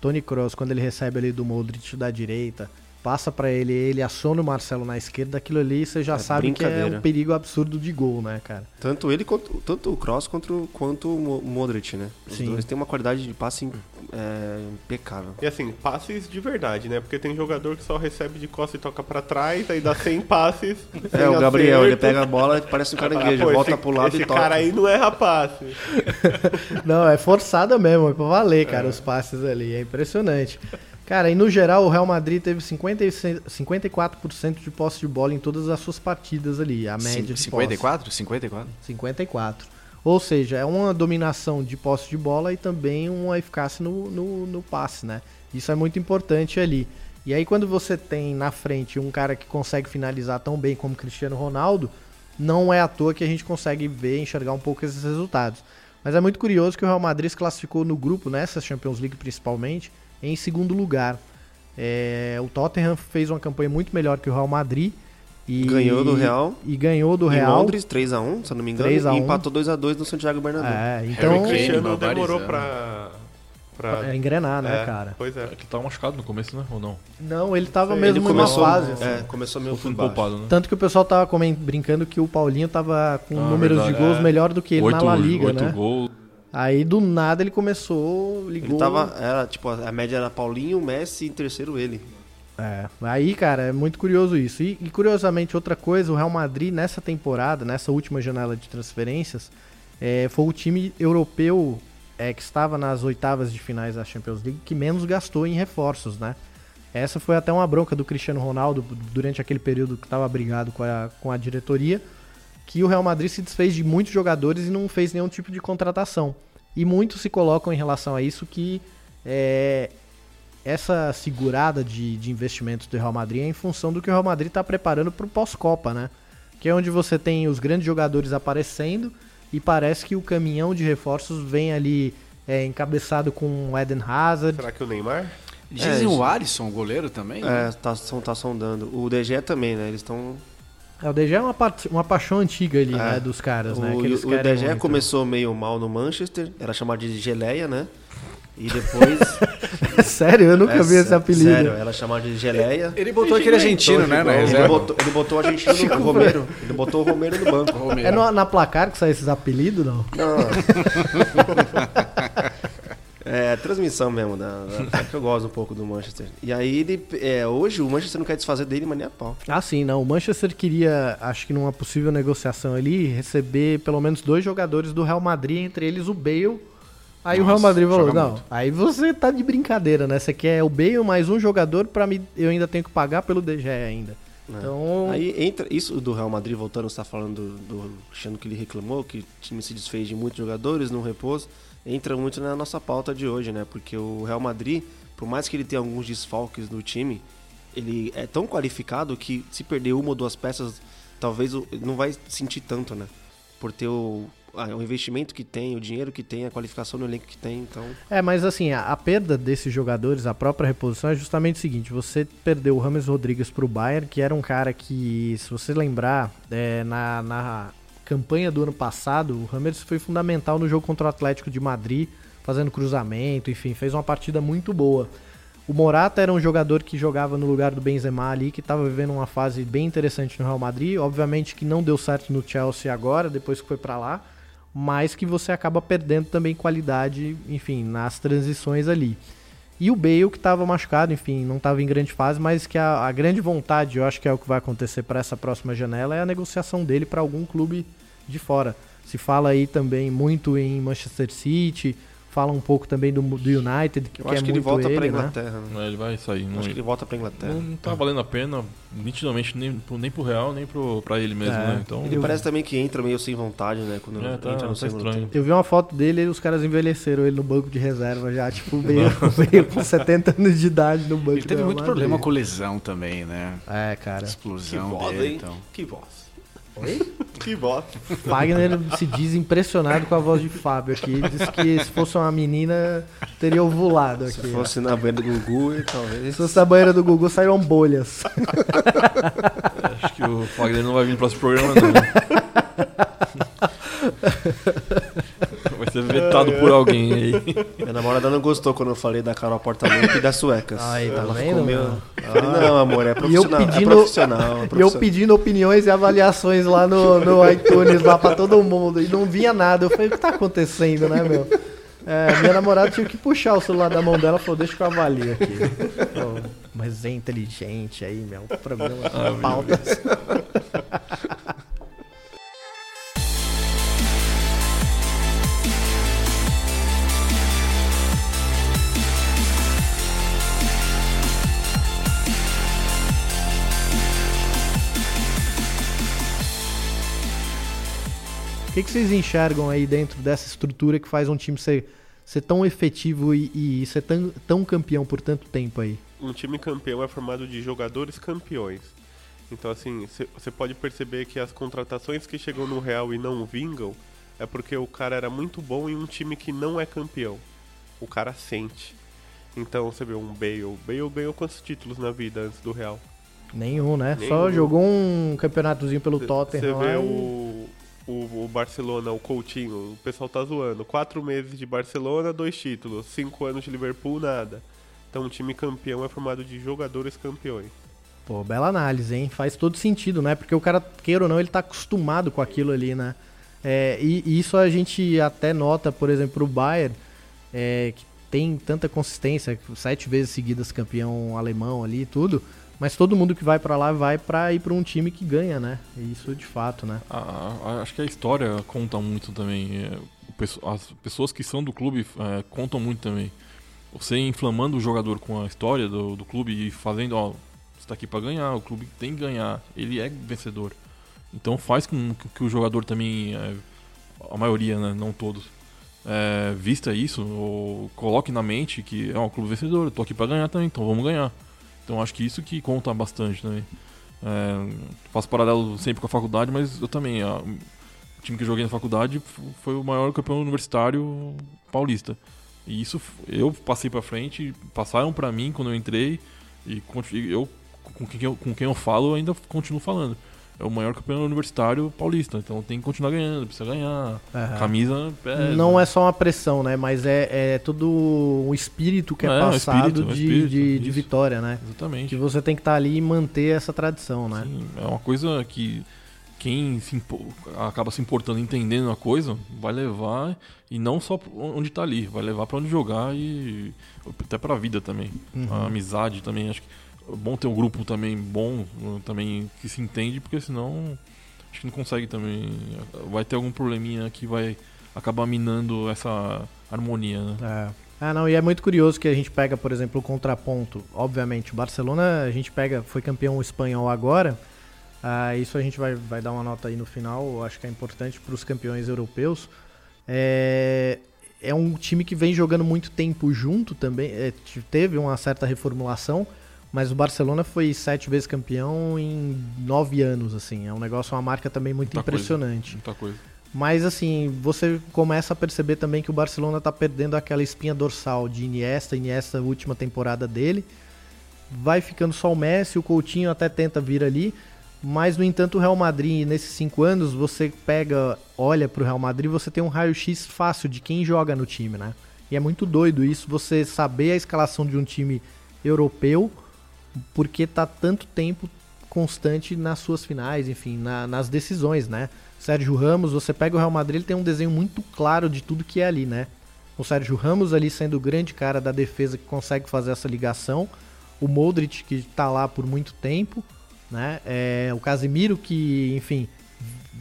Tony Kroos, quando ele recebe ali do Modric da direita, passa pra ele, ele aciona o Marcelo na esquerda, aquilo ali você já É sabe que é um perigo absurdo de gol, né, cara? Tanto ele quanto tanto o Cross quanto, quanto o Mo- Modric, né? Os Sim. dois têm uma qualidade de passe é, impecável. E assim, passes de verdade, né? Porque tem jogador que só recebe de costa e toca pra trás, aí dá 100 passes. É, o Gabriel, ele acerto. pega a bola e parece um caranguejo, Pô, volta esse, pro lado esse e toca. cara aí não erra passe. Não, é forçada mesmo, é pra valer, cara, os passes ali, é impressionante. Cara, e no geral o Real Madrid teve 56 54% de posse de bola em todas as suas partidas ali, a média de posse. 54? 54? 54. Ou seja, é uma dominação de posse de bola e também uma eficácia no, no, no passe, né? Isso é muito importante ali. E aí quando você tem na frente um cara que consegue finalizar tão bem como Cristiano Ronaldo, não é à toa que a gente consegue ver, enxergar um pouco esses resultados. Mas é muito curioso que o Real Madrid se classificou no grupo, nessa Champions League principalmente, em segundo lugar. É, o Tottenham fez uma campanha muito melhor que o Real Madrid. E, Ganhou do Real. E ganhou do Em Real. Londres, 3x1, se eu não me engano, 3 a e 1. empatou 2x2 no Santiago Bernabéu. É, então. o Cristiano demorou pra, pra... É engrenar, né, É, cara? Pois é. É que tava machucado no começo, né? Ou não? Não, ele tava Ele mesmo Ele numa começou, fase. assim. é, começou meio baixo. poupado, né? Tanto que o pessoal tava brincando que o Paulinho tava com Ah, números verdade, de gols é. melhor do que ele Oito, na La Liga, oito né? gols. Aí do nada ele começou, ligou. Ele tava, era, tipo, a média era Paulinho, Messi e terceiro ele. É, aí, cara, é muito curioso isso. E, e, curiosamente, outra coisa, o Real Madrid nessa temporada, nessa última janela de transferências, é, foi o time europeu é, que estava nas oitavas de finais da Champions League que menos gastou em reforços, né? Essa foi até uma bronca do Cristiano Ronaldo durante aquele período que estava brigado com a, com a diretoria, que o Real Madrid se desfez de muitos jogadores e não fez nenhum tipo de contratação. E muitos se colocam em relação a isso que é, essa segurada de, de investimentos do Real Madrid é em função do que o Real Madrid está preparando para o pós-Copa, né? Que é onde você tem os grandes jogadores aparecendo e parece que o caminhão de reforços vem ali é, encabeçado com o Eden Hazard. Será que o Neymar? Dizem É, o Alisson, o goleiro também? É, tá, são- tá sondando. O DG também, né? Eles estão. É, o DG é uma, pa- uma paixão antiga ali, É. né, dos caras, O, né? Que o querem DG muito. começou meio mal no Manchester, era chamado de geleia, né? E depois. Sério, eu nunca É, vi esse apelido. Sério, era chamado de geleia. Ele botou aquele argentino, né, na Ele botou, ele botou o argentino no Romero. Ele botou o Romero no banco. É no- na placar que sai esses apelidos, não? Não. É, transmissão mesmo, da, da- é que eu gosto um pouco do Manchester. E aí, ele, é, hoje o Manchester não quer desfazer dele, mas nem a pau. Ah, sim, não. O Manchester queria, acho que numa possível negociação ali, receber pelo menos dois jogadores do Real Madrid, entre eles o Bale. Aí o Real Nossa, Madrid falou: não, muito. aí você tá de brincadeira, né? Você quer o Bale mais um jogador pra mim, eu ainda tenho que pagar pelo DG ainda. Então, Aí entra isso do Real Madrid, voltando, você tá falando do, do Cristiano que ele reclamou, que o time se desfez de muitos jogadores, não repouso. Entra muito na nossa pauta de hoje, né? Porque o Real Madrid, por mais que ele tenha alguns desfalques no time, ele é tão qualificado que se perder uma ou duas peças, talvez o- não vai sentir tanto, né? Por ter o, ah, o investimento que tem, o dinheiro que tem, a qualificação no elenco que tem, então... É, mas assim, a, a perda desses jogadores, a própria reposição é justamente o seguinte: você perdeu o Rames Rodrigues pro Bayern, que era um cara que, se você lembrar, é, na, na campanha do ano passado, o Rames foi fundamental no jogo contra o Atlético de Madrid, fazendo cruzamento, enfim, fez uma partida muito boa. O Morata era um jogador que jogava no lugar do Benzema ali, que estava vivendo uma fase bem interessante no Real Madrid. Obviamente que não deu certo no Chelsea agora, depois que foi para lá, mas que você acaba perdendo também qualidade, enfim, nas transições ali. E o Bale que estava machucado, enfim, não estava em grande fase, mas que a, a grande vontade, eu acho que é o que vai acontecer para essa próxima janela, é a negociação dele para algum clube de fora. Se fala aí também muito em Manchester City, fala um pouco também do, do United, que Eu quer acho que ele volta ele, pra né? Inglaterra. né? É, ele vai sair. Não, Acho que ele volta pra Inglaterra. não, não tá valendo a pena, nitidamente, nem pro, nem pro Real, nem pro, pra ele mesmo, É. né? Então, Ele parece também que entra meio sem vontade, né? Quando É, tá- entra no tá segundo estranho. tempo. Eu vi uma foto dele e os caras envelheceram ele no banco de reserva já, tipo, meio, meio com 70 anos de idade no banco Ele teve muito problema com lesão também, né? É, cara. Explosão Que voz, dele, hein? então. Que voz. Oi? Que voz. Wagner se diz impressionado com a voz de Fábio aqui. Diz que se fosse uma menina, teria ovulado aqui. Se fosse na banheira do Gugu, e talvez. Se fosse a banheira do Gugu, saíram bolhas. acho que o Fagner não vai vir no próximo programa, não. ser vetado por alguém aí. Minha namorada não gostou quando eu falei da Carol Portalupe e das suecas. Aí, tá Ela vendo, meio... falei, não, amor, é E eu profissional. é pedindo, profissional, é e eu profissional. pedindo opiniões e avaliações lá no, no iTunes, lá pra todo mundo. E não vinha nada. Eu falei, o que tá acontecendo, né, meu? É, minha namorada tinha que puxar o celular da mão dela e falou, deixa que eu avalio aqui. Pô, mas é inteligente aí, meu. Programa Ah, pautas. que, que vocês enxergam aí dentro dessa estrutura que faz um time ser, ser tão efetivo e, e ser tão, tão campeão por tanto tempo aí? um time campeão é formado de jogadores campeões. Então, assim, você pode perceber que as contratações que chegam no Real e não vingam é porque o cara era muito bom em um time que não é campeão. O cara sente. Então, você vê um Bale. Bale ganhou quantos títulos na vida antes do Real? Nenhum, né? Só Nenhum. jogou um campeonatozinho pelo Você Tottenham vê lá e- o, o, o Barcelona, o Coutinho, o pessoal tá zoando. Quatro meses de Barcelona, dois títulos. Cinco anos de Liverpool, nada. Então, um time campeão é formado de jogadores campeões. Pô, bela análise, hein? Faz todo sentido, né? Porque o cara, queira ou não, ele tá acostumado com aquilo ali, né? É, e, e isso a gente até nota, por exemplo, o Bayern, é, que tem tanta consistência, sete vezes seguidas campeão alemão ali e tudo, mas todo mundo que vai pra lá vai pra ir pra um time que ganha, né? Isso de fato, né? A- a- acho que a história conta muito também. é, As pessoas que são do clube é, contam muito também. Você inflamando o jogador com a história do, do clube e fazendo, ó, você tá aqui pra ganhar, o clube tem que ganhar, ele é vencedor. Então faz com que, o jogador também, é, a maioria, né, não todos, é, vista isso, ou coloque na mente que é um clube vencedor, eu tô aqui pra ganhar também, então vamos ganhar. Então acho que isso que conta bastante também. É, faço paralelo sempre com a faculdade, mas eu também. a- o time que eu joguei na faculdade foi o maior campeão universitário paulista. E isso eu passei pra frente, passaram pra mim quando eu entrei e eu com quem eu, com quem eu falo ainda continuo falando. É o maior campeão universitário paulista, então tem que continuar ganhando, precisa ganhar. Aham. Camisa pesa. Não é só uma pressão, né? Mas é, é todo um espírito que é, É, um passado espírito, um de, espírito, de, de vitória, né? Exatamente. Que você tem que estar ali e manter essa tradição, né? Sim, é uma coisa que quem se acaba se importando, entendendo a coisa, vai levar e não só onde tá ali, vai levar pra onde jogar e até pra vida também. Uhum. A amizade também, acho que é bom ter um grupo também bom, também que se entende, porque senão acho que não consegue também, vai ter algum probleminha que vai acabar minando essa harmonia, né? É. Ah, não, e é muito curioso que a gente pega, por exemplo, o contraponto. Obviamente, o Barcelona, a gente pega, foi campeão espanhol agora. Ah, isso a gente vai, vai dar uma nota aí no final, acho que é importante para os campeões europeus. É, é um time que vem jogando muito tempo junto também, é, teve uma certa reformulação, mas o Barcelona foi sete vezes campeão em nove anos, assim. É um negócio, uma marca também muito Muita coisa, impressionante. muita coisa. Mas assim, você começa a perceber também que o Barcelona tá perdendo aquela espinha dorsal de Iniesta, Iniesta última temporada dele. Vai ficando só o Messi, o Coutinho até tenta vir ali, mas no entanto o Real Madrid nesses cinco anos você pega, olha pro Real Madrid, você tem um raio-x fácil de quem joga no time, né? E é muito doido isso, você saber a escalação de um time europeu, porque tá tanto tempo constante nas suas finais, enfim, na- nas decisões, né? Sérgio Ramos, você pega o Real Madrid, ele tem um desenho muito claro de tudo que é ali, né? O Sérgio Ramos ali sendo o grande cara da defesa que consegue fazer essa ligação, o Modric que tá lá por muito tempo, né? É, o Casemiro que, enfim,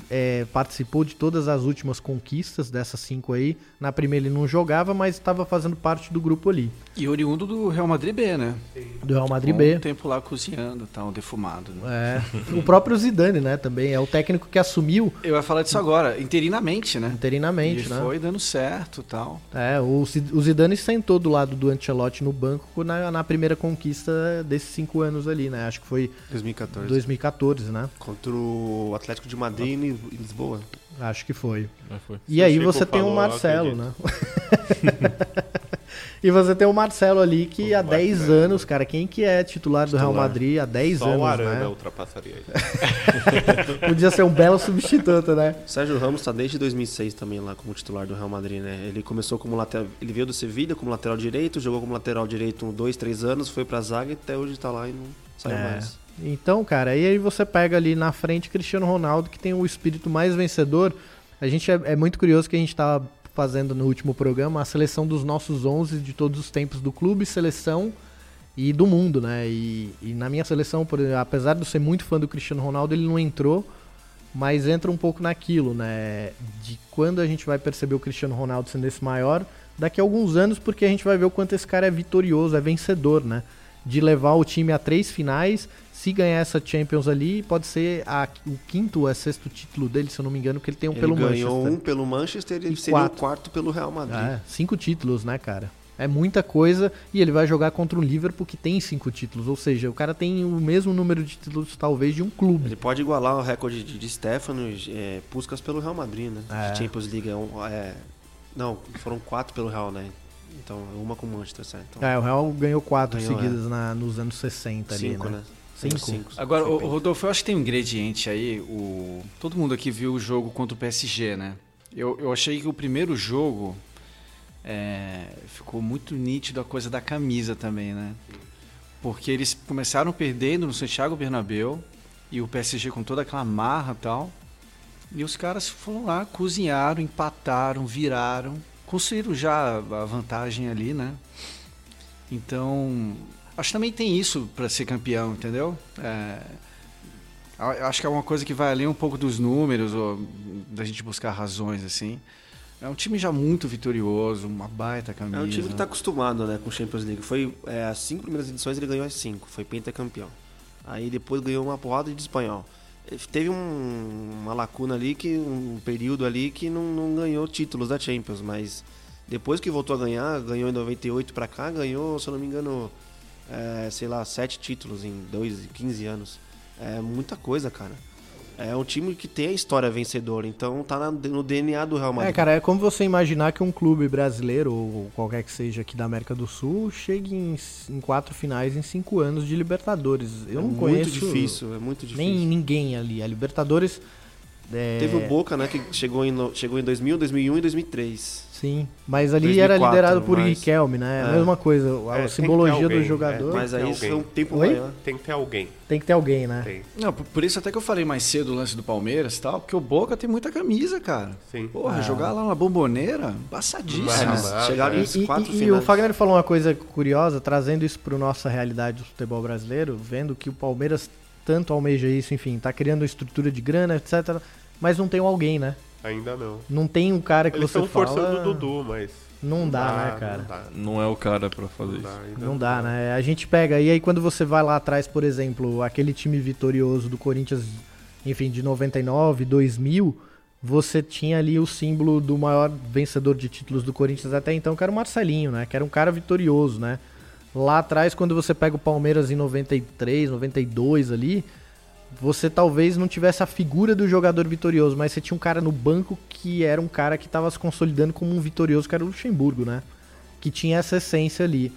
é, participou de todas as últimas conquistas dessas cinco aí. Na primeira ele não jogava, mas estava fazendo parte do grupo ali. E oriundo do Real Madrid B, né? Do Real Madrid Com B. Um tempo lá cozinhando, tal, defumado. Né? É. O próprio Zidane, né, também é o técnico que assumiu Eu ia falar disso agora, interinamente, né? interinamente, e né? foi dando certo, tal. É, o Zidane sentou do lado do Ancelotti no banco na, na primeira conquista desses cinco anos ali, né? Acho que foi 2014. 2014, né? Contra o Atlético de Madrid em Li- em Lisboa. Acho que foi. É, foi. E Se aí o você tem o eu Marcelo, né? e você tem o Marcelo ali que há 10 anos, cara, quem que é titular do Real Titular. Madrid há 10 Só o anos, Arana né? ultrapassaria ele. Podia ser um belo substituto, né? Sérgio Ramos está desde 2006 também lá como titular do Real Madrid, né? Ele começou como lateral, ele veio do Sevilha como lateral direito, jogou como lateral direito uns dois, três anos, foi pra zaga e até hoje tá lá e não saiu É. mais. Então, cara, e aí você pega ali na frente Cristiano Ronaldo, que tem o espírito mais vencedor. A gente é, é muito curioso que a gente tava fazendo no último programa a seleção dos nossos 11 de todos os tempos do clube, seleção e do mundo, né? E, e na minha seleção, por apesar de eu ser muito fã do Cristiano Ronaldo, ele não entrou, mas entra um pouco naquilo, né? De quando a gente vai perceber o Cristiano Ronaldo sendo esse maior, daqui a alguns anos, porque a gente vai ver o quanto esse cara é vitorioso, é vencedor, né? De levar o time a três finais, se ganhar essa Champions ali, pode ser a- o quinto ou é sexto título dele, se eu não me engano, porque ele tem um Ele pelo ganhou Manchester. um pelo Manchester e E seria quatro. o quarto pelo Real Madrid. É, cinco títulos, né, cara? É muita coisa e ele vai jogar contra o Liverpool que tem cinco títulos, ou seja, o cara tem o mesmo número de títulos talvez de um clube. Ele pode igualar o recorde de, de Stefano é, Puskas pelo Real Madrid, né? É. De Champions League. É um- é- não, foram quatro pelo Real, né? Então, uma com o Manchester, certo? Então, É, o Real ganhou quatro Ganhou, seguidas na- nos anos 60 ali, cinco, né? né? Cinco. Cinco. Agora, o. Rodolfo, eu acho que tem um ingrediente aí. O... Todo mundo aqui viu o jogo contra o PSG, né? Eu, eu achei que o primeiro jogo é, ficou muito nítido a coisa da camisa também, né? Porque eles começaram perdendo no Santiago Bernabéu e o PSG com toda aquela marra e tal. E os caras foram lá, cozinharam, empataram, viraram, construíram já a vantagem ali, né? Então, acho que também tem isso para ser campeão, entendeu? É, acho que é uma coisa que vai além um pouco dos números, ou da gente buscar razões, assim. É um time já muito vitorioso, uma baita camisa. É um time que tá acostumado, né, com Champions League. Foi é, as cinco primeiras edições ele ganhou as cinco, foi pentacampeão. Aí depois ganhou uma porrada de espanhol. Teve um- uma lacuna ali que um período ali que não, não ganhou títulos da Champions, mas depois que voltou a ganhar, ganhou em 98 pra cá, ganhou, se eu não me engano, é, sei lá, sete títulos em dois, 15 anos. É muita coisa, cara. É um time que tem a história vencedora, então tá na- no DNA do Real Madrid. É, cara, é como você imaginar que um clube brasileiro, ou qualquer que seja aqui da América do Sul, chegue em, em quatro finais em cinco anos de Libertadores. Eu É não muito conheço difícil, é muito difícil. nem ninguém ali. A Libertadores. é, Teve o Boca, né, que chegou em, chegou em 2000, 2001 e 2003. Sim, mas ali era 2004, liderado por mas- Riquelme, né? A É. mesma coisa, a É, simbologia alguém, do jogador. é, Mas aí um tempo Oi? maior. Tem que ter alguém. Tem que ter alguém, né? Tem. Não, por, isso até que eu falei mais cedo o lance do Palmeiras e tal, porque o Boca tem muita camisa, cara. Sim. Porra, Ah. jogar lá na bomboneira, embaçadíssimo. Mas- chegaram é. em E, quatro e- e o Fagner falou uma coisa curiosa, trazendo isso para nossa realidade do futebol brasileiro, vendo que o Palmeiras tanto almeja isso, enfim, tá criando estrutura de grana, etc. Mas não tem um alguém, né? Ainda não. Não tem um cara que Eles você estão fala... forçando o Dudu, mas. Não dá, né, cara? Não dá. Não é o cara pra fazer Não isso. dá, Não dá, né? A gente pega, e aí quando você vai lá atrás, por exemplo, aquele time vitorioso do Corinthians, enfim, de 99, 2000, você tinha ali o símbolo do maior vencedor de títulos do Corinthians até então, que era o Marcelinho, né? Que era um cara vitorioso, né? Lá atrás, quando você pega o Palmeiras em 93, 92 ali, você talvez não tivesse a figura do jogador vitorioso, mas você tinha um cara no banco que era um cara que estava se consolidando como um vitorioso, que era o Luxemburgo, né? Que tinha essa essência ali.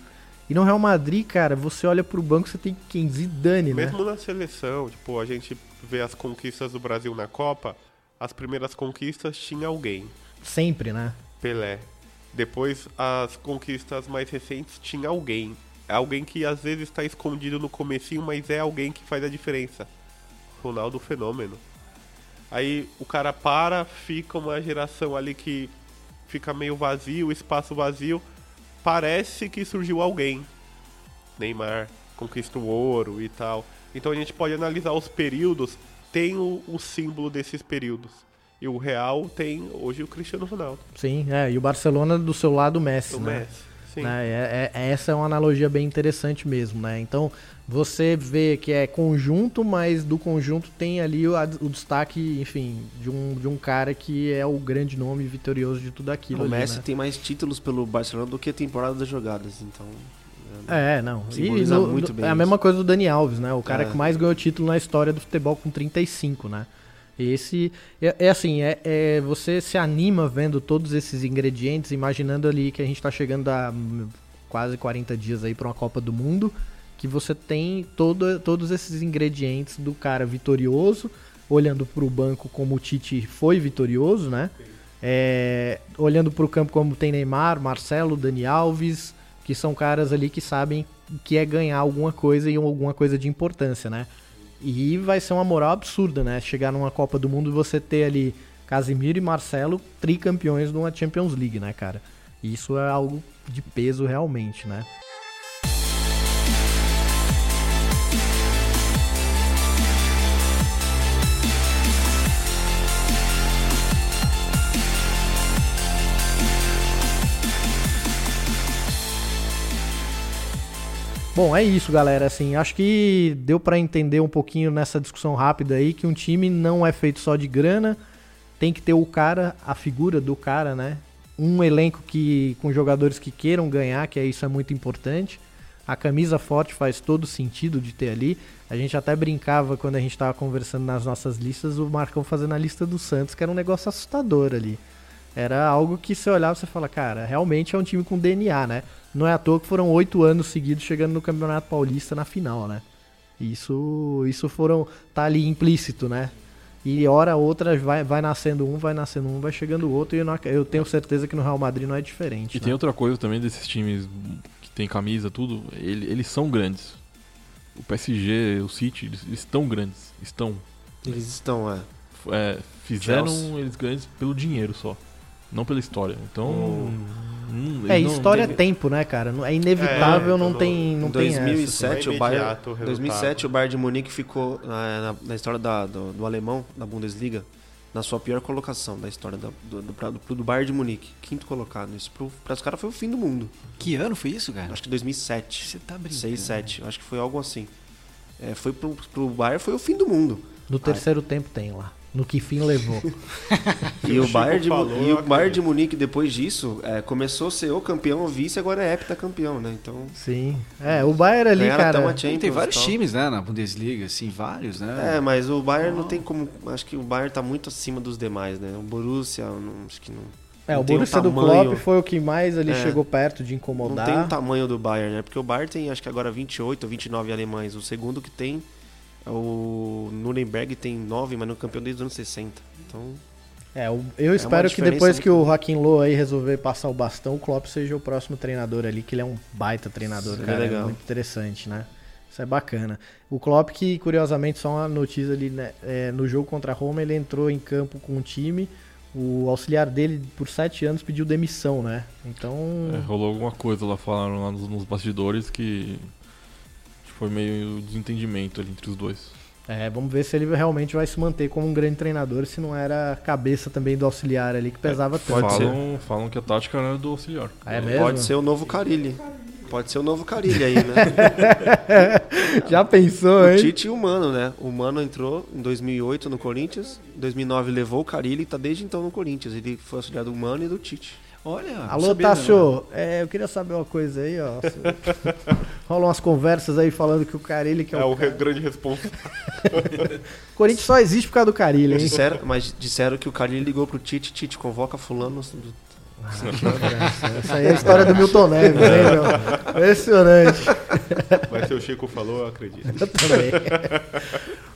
E no Real Madrid, cara, você olha pro banco, você tem quem? Zidane, né? Mesmo na seleção, tipo, a gente vê as conquistas do Brasil na Copa, as primeiras conquistas tinha alguém. Sempre, né? Pelé. Depois, as conquistas mais recentes tinha alguém. É alguém que às vezes está escondido no comecinho, mas é alguém que faz a diferença. Ronaldo Fenômeno. Aí o cara para, fica uma geração ali que fica meio vazio, espaço vazio. Parece que surgiu alguém. Neymar conquista o ouro e tal. Então a gente pode analisar os períodos tem o, o símbolo desses períodos. E o Real tem hoje o Cristiano Ronaldo. Sim, é, e o Barcelona do seu lado o Messi, O né? Messi. Né, é- é- essa é uma analogia bem interessante mesmo, né? Então, você vê que é conjunto, mas do conjunto tem ali o, a- o destaque, enfim, de um, de um cara que é o grande nome vitorioso de tudo aquilo O ali, Messi né? tem mais títulos pelo Barcelona do que temporada das jogadas, então. É, não. E Simboliza no- muito bem é a mesma coisa do Dani Alves, né? O cara É. que mais ganhou título na história do futebol com 35, né? Esse é, é assim, é, é- você se anima vendo todos esses ingredientes, imaginando ali que a gente tá chegando a hum, quase 40 dias aí para uma Copa do Mundo, que você tem todo, todos esses ingredientes do cara vitorioso, olhando pro banco como o Tite foi vitorioso, né? É, olhando pro campo como tem Neymar, Marcelo, Dani Alves, que são caras ali que sabem que é ganhar alguma coisa e alguma coisa de importância, né? E vai ser uma moral absurda, né? Chegar numa Copa do Mundo e você ter ali Casimiro e Marcelo tricampeões de uma Champions League, né, cara? Isso é algo de peso realmente, né? Bom, é isso, galera. Assim, acho que deu pra entender um pouquinho nessa discussão rápida aí que um time não é feito só de grana, tem que ter o cara, a figura do cara, né? Um elenco que com jogadores que queiram ganhar, que é isso é muito importante. A camisa forte faz todo sentido de ter ali. A gente até brincava quando a gente tava conversando nas nossas listas, o Marcão fazendo a lista do Santos, que era um negócio assustador ali. Era algo que você olhava e você fala, cara, realmente é um time com DNA, né? Não é à toa que foram oito anos seguidos chegando no Campeonato Paulista na final, né? Isso, isso foram. tá ali implícito, né? E hora a outra vai, vai nascendo um, vai nascendo um, vai chegando o outro, e eu, não eu tenho certeza que no Real Madrid não é diferente. E né? tem outra coisa também desses times que tem camisa, tudo, ele- eles são grandes. O PSG, o City, eles, eles estão grandes. Estão. Eles estão, é. É, fizeram Chelsea. eles grandes pelo dinheiro só. Não pela história. Então. hum, É, eles não- história é tem- tempo, né, cara? É inevitável, não tem, não em tem essa. 2007, é o resultado. 2007 o Bayern de Munique ficou na, na- na história da- do, do alemão da Bundesliga na sua pior colocação da história da- do, do, do, do Bayern de Munique, quinto colocado. Isso para os caras foi o fim do mundo. Que ano foi isso, cara? Acho que 2007. Você tá brincando. 6, 7. Acho que foi algo assim. É, foi pro, pro Bayern foi o fim do mundo. No terceiro tempo tem lá. No que fim levou. E o, Bayern de, falou, e o Bayern de Munique, depois disso, é, começou a ser o campeão, o vice, agora é heptacampeão, né? Então, Sim. É, o Bayern ali, cara. Tem, vários tal. times, né, na Bundesliga, assim, vários, né? É, mas o Bayern não tem como. Acho que o Bayern tá muito acima dos demais, né? O Borussia, não, acho que não. É, não o Borussia do tamanho- Klopp foi o que mais ali É. chegou perto de Não incomodar. tem o tamanho do Bayern, né? Porque o Bayern tem, acho que agora 28 ou 29 alemães. O segundo que tem o Nuremberg, tem 9, mas no campeão desde os anos 60. Então, É, eu uma espero que diferença depois que o Joaquim Loh aí resolver passar o bastão, o Klopp seja o próximo treinador ali, que ele é um baita treinador, Seria cara. É legal. muito interessante, né? Isso é bacana. O Klopp, que curiosamente, só uma notícia ali, né? é, no jogo contra a Roma, ele entrou em campo com o time. O auxiliar dele, por sete anos, pediu demissão, né? Então. É, rolou alguma coisa lá, falaram lá nos, nos bastidores que foi meio desentendimento ali entre os dois. É, vamos ver se ele realmente vai se manter como um grande treinador, se não era a cabeça também do auxiliar ali que pesava tanto. falam, falam que a tática era do auxiliar. Ah, é mesmo? pode ser o novo Carilli. Pode ser o novo Carilli aí, né? Já pensou, o hein? Tite e o Mano, né? O Mano entrou em 2008 no Corinthians. Em 2009 levou o Carilli e tá desde então no Corinthians. Ele foi auxiliar do Mano e do Tite. Olha, Alô, Tássio, é, eu queria saber uma coisa aí, ó. Rolam umas conversas aí falando que o Carilli que é, É o, o re- grande responsável. O Corinthians só existe por causa do Carilli, hein? Disseram, mas disseram que o Carilli ligou pro Tite. Tite, convoca fulano. Essa aí é a história do Milton Neves, hein, meu? Impressionante. Mas se o Chico falou, eu acredito. Eu também.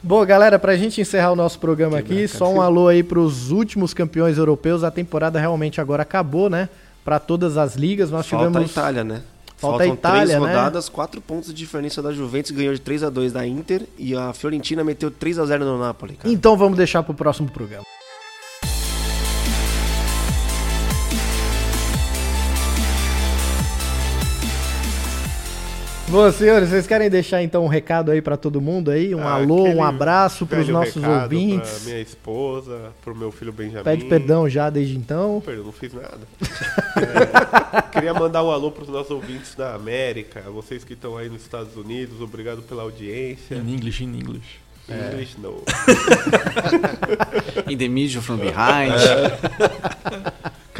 Bom, galera, pra gente encerrar o nosso programa aqui, só um alô aí pros últimos campeões europeus. A temporada realmente agora acabou, né? Pra todas as ligas. Nós Falta tivemos. a Itália, né? Falta a Itália, três né? rodadas, quatro pontos de diferença da Juventus, ganhou de 3 a 2 da Inter e a Fiorentina meteu 3 a 0 no Napoli, cara. Então vamos deixar pro próximo programa. Bom, senhores, vocês querem deixar então um recado aí pra todo mundo aí? Um Ah, alô, um abraço pros velho nossos ouvintes. Pra minha esposa, pro meu filho Benjamin. Pede perdão já desde então. Perdão, não fiz nada. É, queria mandar um alô pros nossos ouvintes da América, vocês que estão aí nos Estados Unidos, obrigado pela audiência. In English, in English. English, no. In the middle from behind.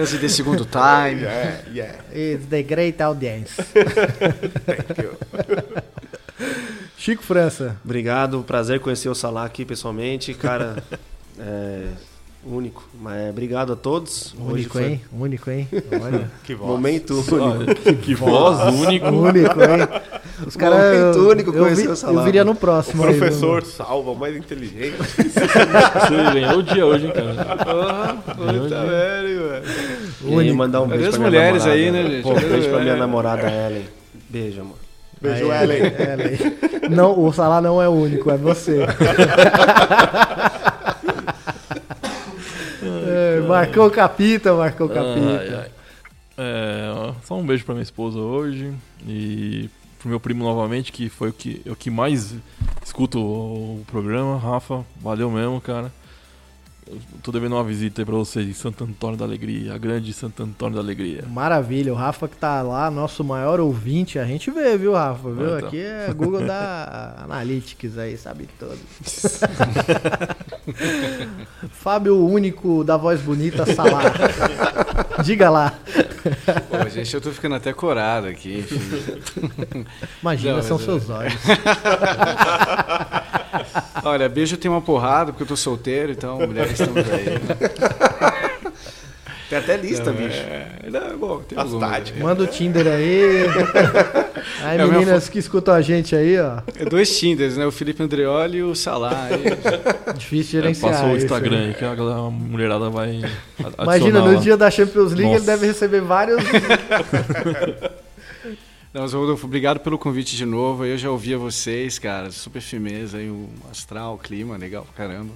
Cause the segundo time. Yeah, yeah. It's the great audience. Thank you. Chico França. Obrigado, prazer conhecer o Salah aqui pessoalmente, cara. é, único. Mas obrigado a todos. Hoje Único, foi hein? Único, hein? Olha. Que voz. Momento único. Que voz, único. Único, hein? Os caras. Momento eu- único eu, vi- o eu viria no O próximo. aí, professor salva, o mais inteligente. Você ganhou o dia hoje, hein, cara? Ah, puta velho, velho. E aí, mandar um beijo as pra minha mulheres namorada. aí, né, gente? Pô, beijo pra minha é. namorada Ellen. Beijo, amor. Beijo, Aí, Ellen. Ellen. Não, o Salah não é o único, é você. É, marcou o capita, marcou capita. Ai, ai. É, só um beijo pra minha esposa hoje e pro meu primo novamente, que foi o que, o que mais escuta o, o programa. Rafa, valeu mesmo, cara. Eu tô devendo uma visita aí pra vocês em Santo Antônio da Alegria, a grande Santo Antônio da Alegria. Maravilha, o Rafa que tá lá, nosso maior ouvinte, a gente vê, viu, Rafa? Viu? Ah, então. Aqui é Google da Analytics aí, sabe tudo. Fábio Único da voz bonita, Salar. Diga lá. Pô, gente, eu tô ficando até corado aqui. enfim. Imagina, Não, são mas, seus é. olhos. Olha, beijo tem uma porrada, porque eu tô solteiro, então mulheres estamos aí. né? Tem até lista, Não, bicho. É, não, bom, tem As algumas, táticas. né? Manda o Tinder aí. Aí, É, minha meninas que escutam a gente aí, ó. É dois Tinders, né? O Felipe Andreoli e o Salah. aí. Difícil É, gerenciar. passou o isso Instagram aí. que a, galera, a mulherada vai. Imagina, no lá. dia da Champions League ele Nossa. deve receber vários. Não, mas Rodolfo, obrigado pelo convite de novo. Eu já ouvia vocês, cara. Super firmeza aí, o astral, o clima, legal pra caramba.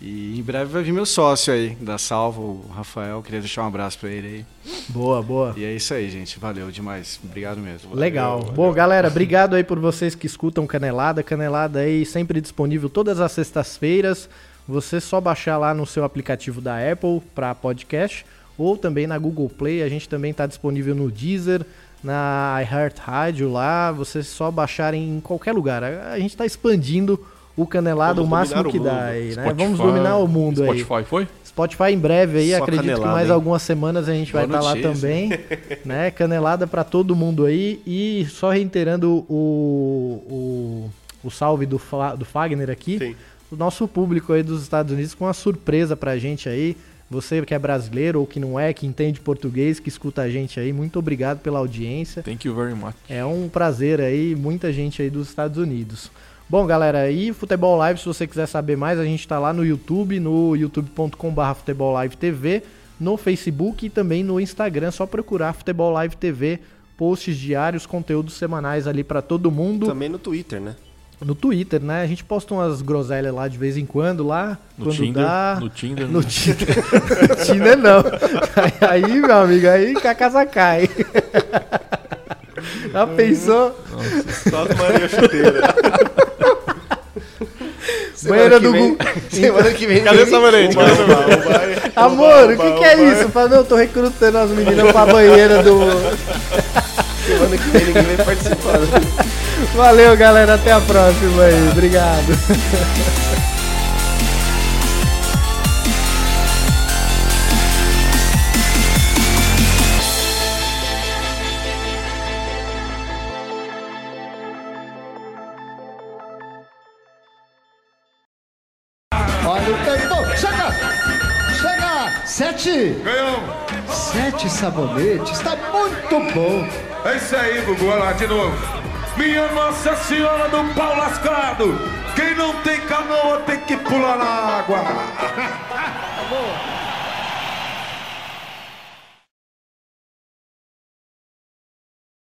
E em breve vai vir meu sócio aí, da Salva, o Rafael. Queria deixar um abraço pra ele aí. boa, boa. E é isso aí, gente. Valeu demais. Obrigado mesmo. Legal. Bom, galera, obrigado aí por vocês que escutam Canelada. Canelada aí sempre disponível todas as sextas-feiras. Você só baixar lá no seu aplicativo da Apple para podcast ou também na Google Play. A gente também está disponível no Deezer, na iHeartRadio lá. Você só baixar em qualquer lugar. A a gente está expandindo o Canelada Vamos o máximo o que dá aí, né? Spotify- Vamos dominar o mundo aí. Spotify foi? Spotify em breve aí, Só acredito que canelada, mais hein? algumas semanas a gente vai estar lá notícia. também, né? Canelada pra todo mundo aí e só reiterando o, o, o salve do, do Fagner aqui, Sim. o nosso público aí dos Estados Unidos com uma surpresa pra gente aí. Você que é brasileiro ou que não é, que entende português, que escuta a gente aí, muito obrigado pela audiência. Thank you very much. É um prazer aí, muita gente aí dos Estados Unidos. Bom, galera, aí Futebol Live, se você quiser saber mais, a gente tá lá no YouTube, no youtube.com.br Futebol Live TV, no Facebook e também no Instagram, só procurar Futebol Live TV, posts diários, conteúdos semanais ali pra todo mundo. Também no Twitter, né? No Twitter, né? A gente posta umas groselhas lá de vez em quando, lá, No quando Tinder, dá. no Tinder, No né? Tinder. No Tinder não. Aí, aí, meu amigo, aí que a casa cai. Já pensou? Só as Maria Chuteira. Banheira do Gu... Semana que vem. Cadê o sabonete? Amor, o que, que é isso? Fala, não, eu tô recrutando as meninas pra banheira do. Semana que vem ninguém vai participar. né? Valeu, galera. Até a próxima aí. Obrigado. Ganhou. Sete sabonetes. Tá muito bom. É isso aí, Gugu. Olha lá de novo. Minha Nossa Senhora do Pau Lascado. Quem não tem canoa tem que pular na água.